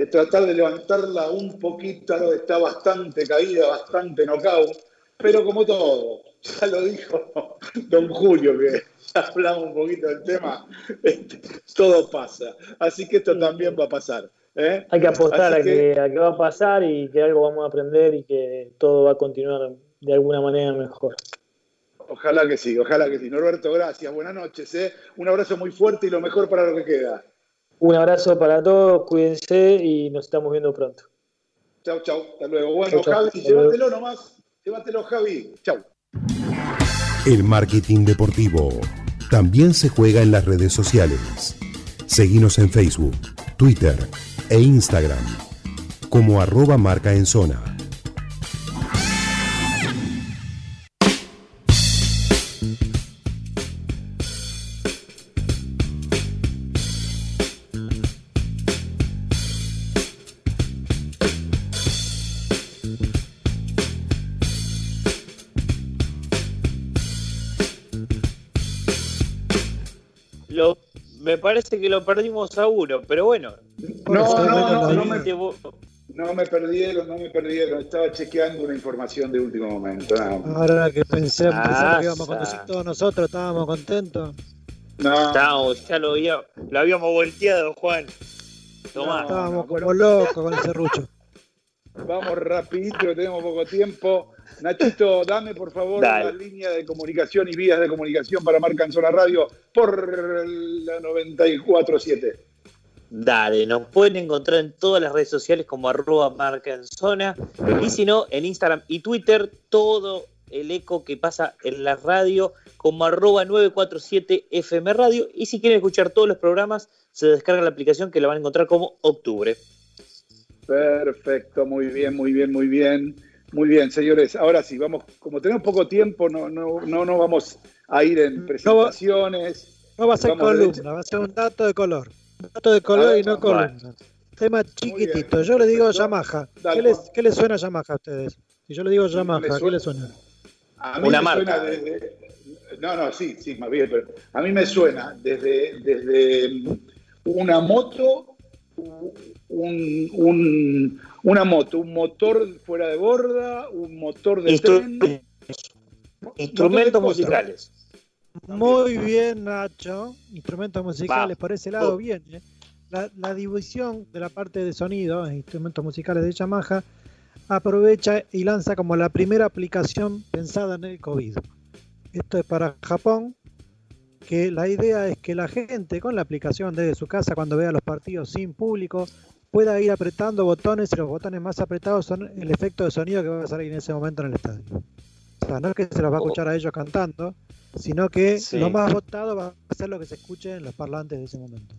tratar de levantarla un poquito, está bastante caída, bastante knockout, pero como todo, ya lo dijo don Julio, que ya hablamos un poquito del tema, este, todo pasa. Así que esto también va a pasar. ¿eh? Hay que apostar a que, a que va a pasar y que algo vamos a aprender y que todo va a continuar de alguna manera mejor. Ojalá que sí, ojalá que sí. Norberto, gracias. Buenas noches. ¿eh? Un abrazo muy fuerte y lo mejor para lo que queda. Un abrazo para todos, cuídense y nos estamos viendo pronto. Chau, chau. Hasta luego. Bueno, chau, Javi, llévatelo nomás. Llévatelo, Javi. Chau. El marketing deportivo también se juega en las redes sociales. Seguimos en Facebook, Twitter e Instagram como arroba marca en zona. Me parece que lo perdimos a uno, pero bueno. No, no, no, no me, no me perdieron, no me perdieron. Estaba chequeando una información de último momento. Ahora que pensé, Ah, que íbamos a conducir todos nosotros, estábamos contentos. No, Estábamos, ya lo, había- lo habíamos volteado, Juan. Tomá. estábamos no, como locos con el serrucho. vamos rapidito, que tenemos poco tiempo. Nachito, dame por favor Dale. la línea de comunicación y vías de comunicación para Marca en Zona Radio por la 94.7. Dale, nos pueden encontrar en todas las redes sociales como arroba marca en zona. Y si no, en Instagram y Twitter, todo el eco que pasa en la radio como arroba 947 FM Radio. Y si quieren escuchar todos los programas, se descarga la aplicación que la van a encontrar como Octubre. Perfecto, muy bien, muy bien, muy bien. Muy bien, señores. Ahora sí, vamos, como tenemos poco tiempo, no, no, no, no vamos a ir en presentaciones. No va a ser Vamos columna, va a ser un dato de color. Un dato de color ver, y no vamos. columna. Tema chiquitito. Yo le digo. Yamaha. Dale, ¿Qué les. ¿Qué les suena a Yamaha a ustedes? Si yo le digo Yamaha, ¿qué suena- les suena? A mí Una me marca. suena desde. No, no, sí, sí, más bien, pero a mí me suena desde, desde una moto, un, un- una moto, un motor fuera de borda, un motor de Instru- tren. Instrumentos motor de cuatro. musicales. Muy bien, Nacho. Instrumentos musicales, Va. por ese lado, Oh. bien. ¿eh? La, la división de la parte de sonido, e instrumentos musicales de Yamaha, aprovecha y lanza como la primera aplicación pensada en el COVID. Esto es para Japón, que la idea es que la gente con la aplicación desde su casa, cuando vea los partidos sin público, pueda ir apretando botones y los botones más apretados son el efecto de sonido que va a salir en ese momento en el estadio. O sea, no es que se los va a escuchar a ellos cantando, sino que Sí. lo más votado va a ser lo que se escuche en los parlantes de ese momento.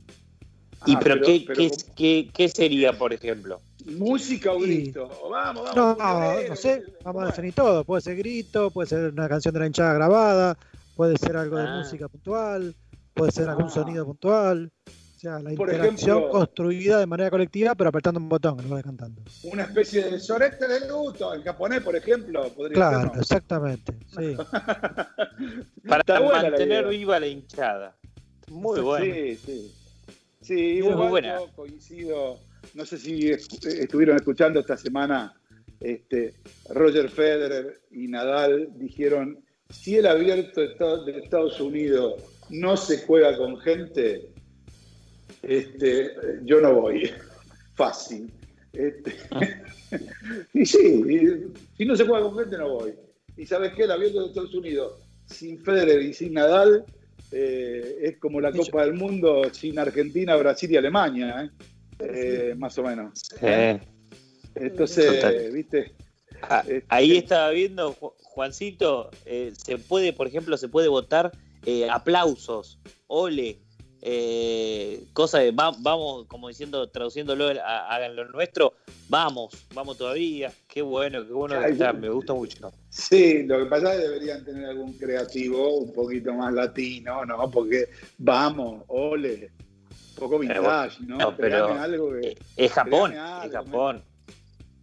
¿Y Ah, pero, pero- qué, pero qué- qué- qué sería, por ejemplo? Música o Y- grito. Vamos, vamos. No, no sé, vamos a definir todo. Puede ser grito, puede ser una canción de la hinchada grabada, puede ser algo de Ah. música puntual, puede ser algún Ah. sonido puntual. O sea, la Por interacción ejemplo- construida de manera colectiva, pero apretando un botón en lugar de cantando. Una especie de sorete de luto, en japonés, por ejemplo. Podría Claro, ser, ¿no? exactamente. Sí. (laughs) Para la mantener viva la hinchada. Muy bueno. Sí, sí. Sí, Muy buena. yo coincido. No sé si est- estuvieron escuchando esta semana, este, Roger Federer y Nadal dijeron, si el abierto de Estados- de Estados Unidos no se juega con gente, este, yo no voy. Fácil. Este, (laughs) y sí, y si no se juega con gente, no voy. Y sabes qué, el abierto de Estados Unidos, sin Federer y sin Nadal, eh, es como la Copa del Mundo sin Argentina, Brasil y Alemania, ¿eh? Eh, más o menos. Eh, Entonces, Total. viste, Ah, Este- Ahí estaba viendo, Ju- Juancito, eh, se puede, por ejemplo, se puede votar eh, aplausos, ole, eh, cosa de va- vamos, como diciendo, traduciéndolo, a- hagan lo nuestro, vamos, vamos todavía, qué bueno, qué bueno que está, me gusta mucho. sí, lo que pasa es que deberían tener algún creativo un poquito más latino, ¿no? Porque vamos, ole, un poco vintage, ¿no? no, pero- algo que- Es Japón, algo, es Japón.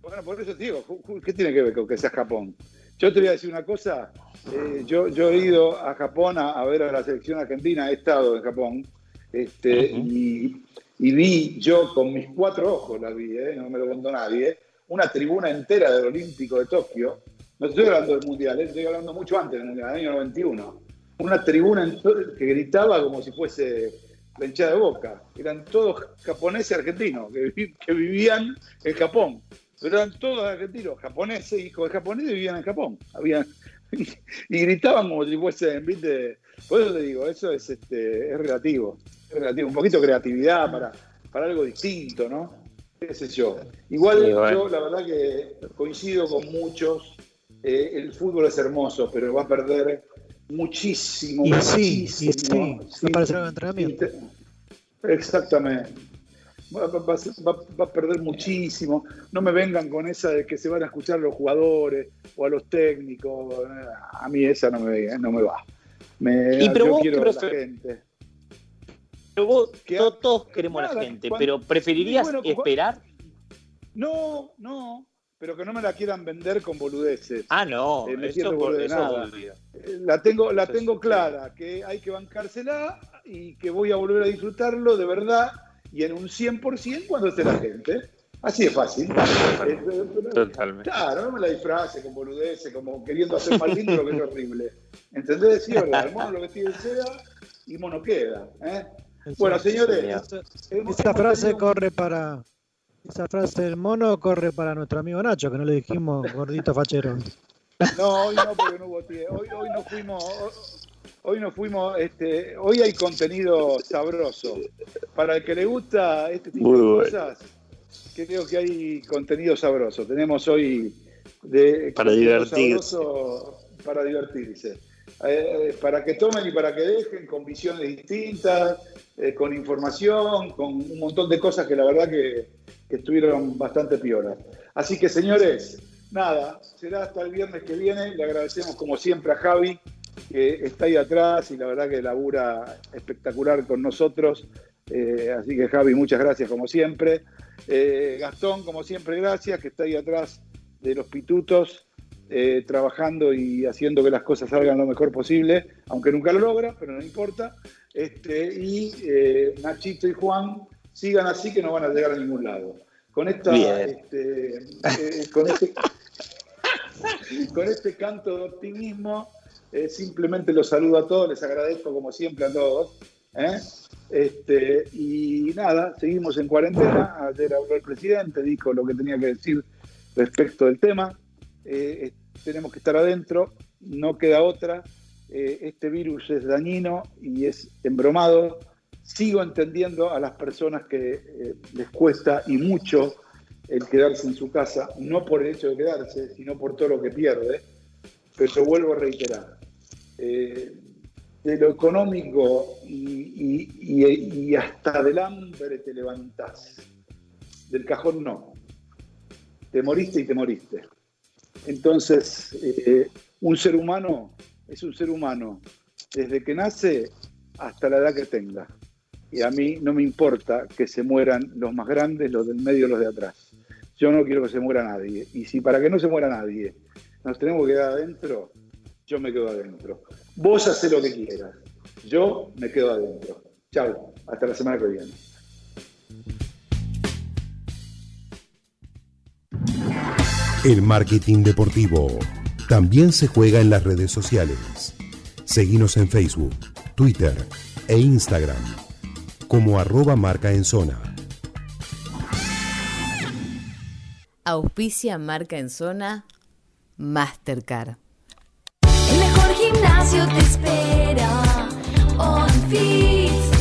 Bueno, por eso te digo, ¿qué tiene que ver con que sea Japón? Yo te voy a decir una cosa, eh, yo, yo he ido a Japón a, ver a la selección argentina, he estado en Japón, este, y, vi yo con mis cuatro ojos, la vi, eh, no me lo contó nadie, una tribuna entera del Olímpico de Tokio, no estoy hablando del Mundial, eh, estoy hablando mucho antes del Mundial, del año 91, una tribuna que gritaba como si fuese la hinchada de boca, eran todos japoneses argentinos que, que vivían en Japón. Pero eran todos argentinos, japoneses, hijos de japoneses vivían en Japón. Habían, (laughs) y, gritaban como si fuesen, ¿viste? Por eso te digo, eso es, este, es relativo, relativo, un poquito de creatividad para, para algo distinto, ¿no? ¿Qué sé yo? Igual yo la verdad que coincido con muchos, eh, el fútbol es hermoso, pero va a perder muchísimo, y muchísimo. Sí, y sí, va a entrenamiento. Exactamente va, a perder muchísimo. No me vengan con esa de que se van a escuchar a los jugadores o a los técnicos. A mí esa no me, no me va. Me, y pero vos quiero la gente. Pero vos, todos, queremos a la gente, pero ¿preferirías esperar? No, no, pero que no me la quieran vender con boludeces. Ah, no, eh, eso, por, eso eh, La tengo, la tengo clara, que hay que bancársela y que voy a volver a disfrutarlo de verdad y en un 100% cuando esté la gente. Así es fácil. Totalmente. Claro, no me la disfrace con boludeces, como queriendo hacer más lindo lo que es horrible. ¿Entendés? Sí, ¿verdad? El mono lo vestido de seda y mono queda. ¿eh? Bueno, señores. Esa frase corre para. Esa frase del mono corre para nuestro amigo Nacho, que no le dijimos gordito fachero. No, hoy no, porque no hubo tiempo. Hoy, hoy no fuimos hoy nos fuimos, este, hoy hay contenido sabroso. Para el que le gusta este tipo de cosas, creo que hay contenido sabroso. Tenemos hoy de para divertirse. Para divertirse. Eh, para que tomen y para que dejen con visiones distintas, eh, con información, con un montón de cosas que la verdad que, estuvieron bastante pioras. Así que señores, nada, será hasta el viernes que viene. Le agradecemos como siempre a Javi que está ahí atrás y la verdad que labura espectacular con nosotros. Eh, así que Javi, muchas gracias como siempre. Gastón, como siempre, gracias, que está ahí atrás de los pitutos, eh, trabajando y haciendo que las cosas salgan lo mejor posible, aunque nunca lo logra, pero no importa. Este, y Nachito y Juan, sigan así que no van a llegar a ningún lado. Con esta, este, con este, con este canto de optimismo, eh, simplemente los saludo a todos, les agradezco como siempre a todos. ¿eh? Este, y nada, seguimos en cuarentena. Ayer habló el presidente, dijo lo que tenía que decir respecto del tema. Eh, tenemos que estar adentro, no queda otra. este virus es dañino y es embromado. Sigo entendiendo a las personas que les cuesta y mucho el quedarse en su casa, no por el hecho de quedarse, sino por todo lo que pierde. Pero vuelvo a reiterar, eh, de lo económico y, hasta del hambre te levantás. Del cajón no. Te moriste y te moriste. Entonces, eh, un ser humano es un ser humano desde que nace hasta la edad que tenga. Y a mí no me importa que se mueran los más grandes, los del medio, los de atrás. Yo no quiero que se muera nadie. Y si para que no se muera nadie nos tenemos que quedar adentro, yo me quedo adentro. Vos haces lo que quieras. Yo me quedo adentro. Chao. Hasta la semana que viene. El marketing deportivo también se juega en las redes sociales. Seguimos en Facebook, Twitter e Instagram como arroba marca en zona. Auspicia Marca en Zona Mastercard. El mejor gimnasio te espera. On feet.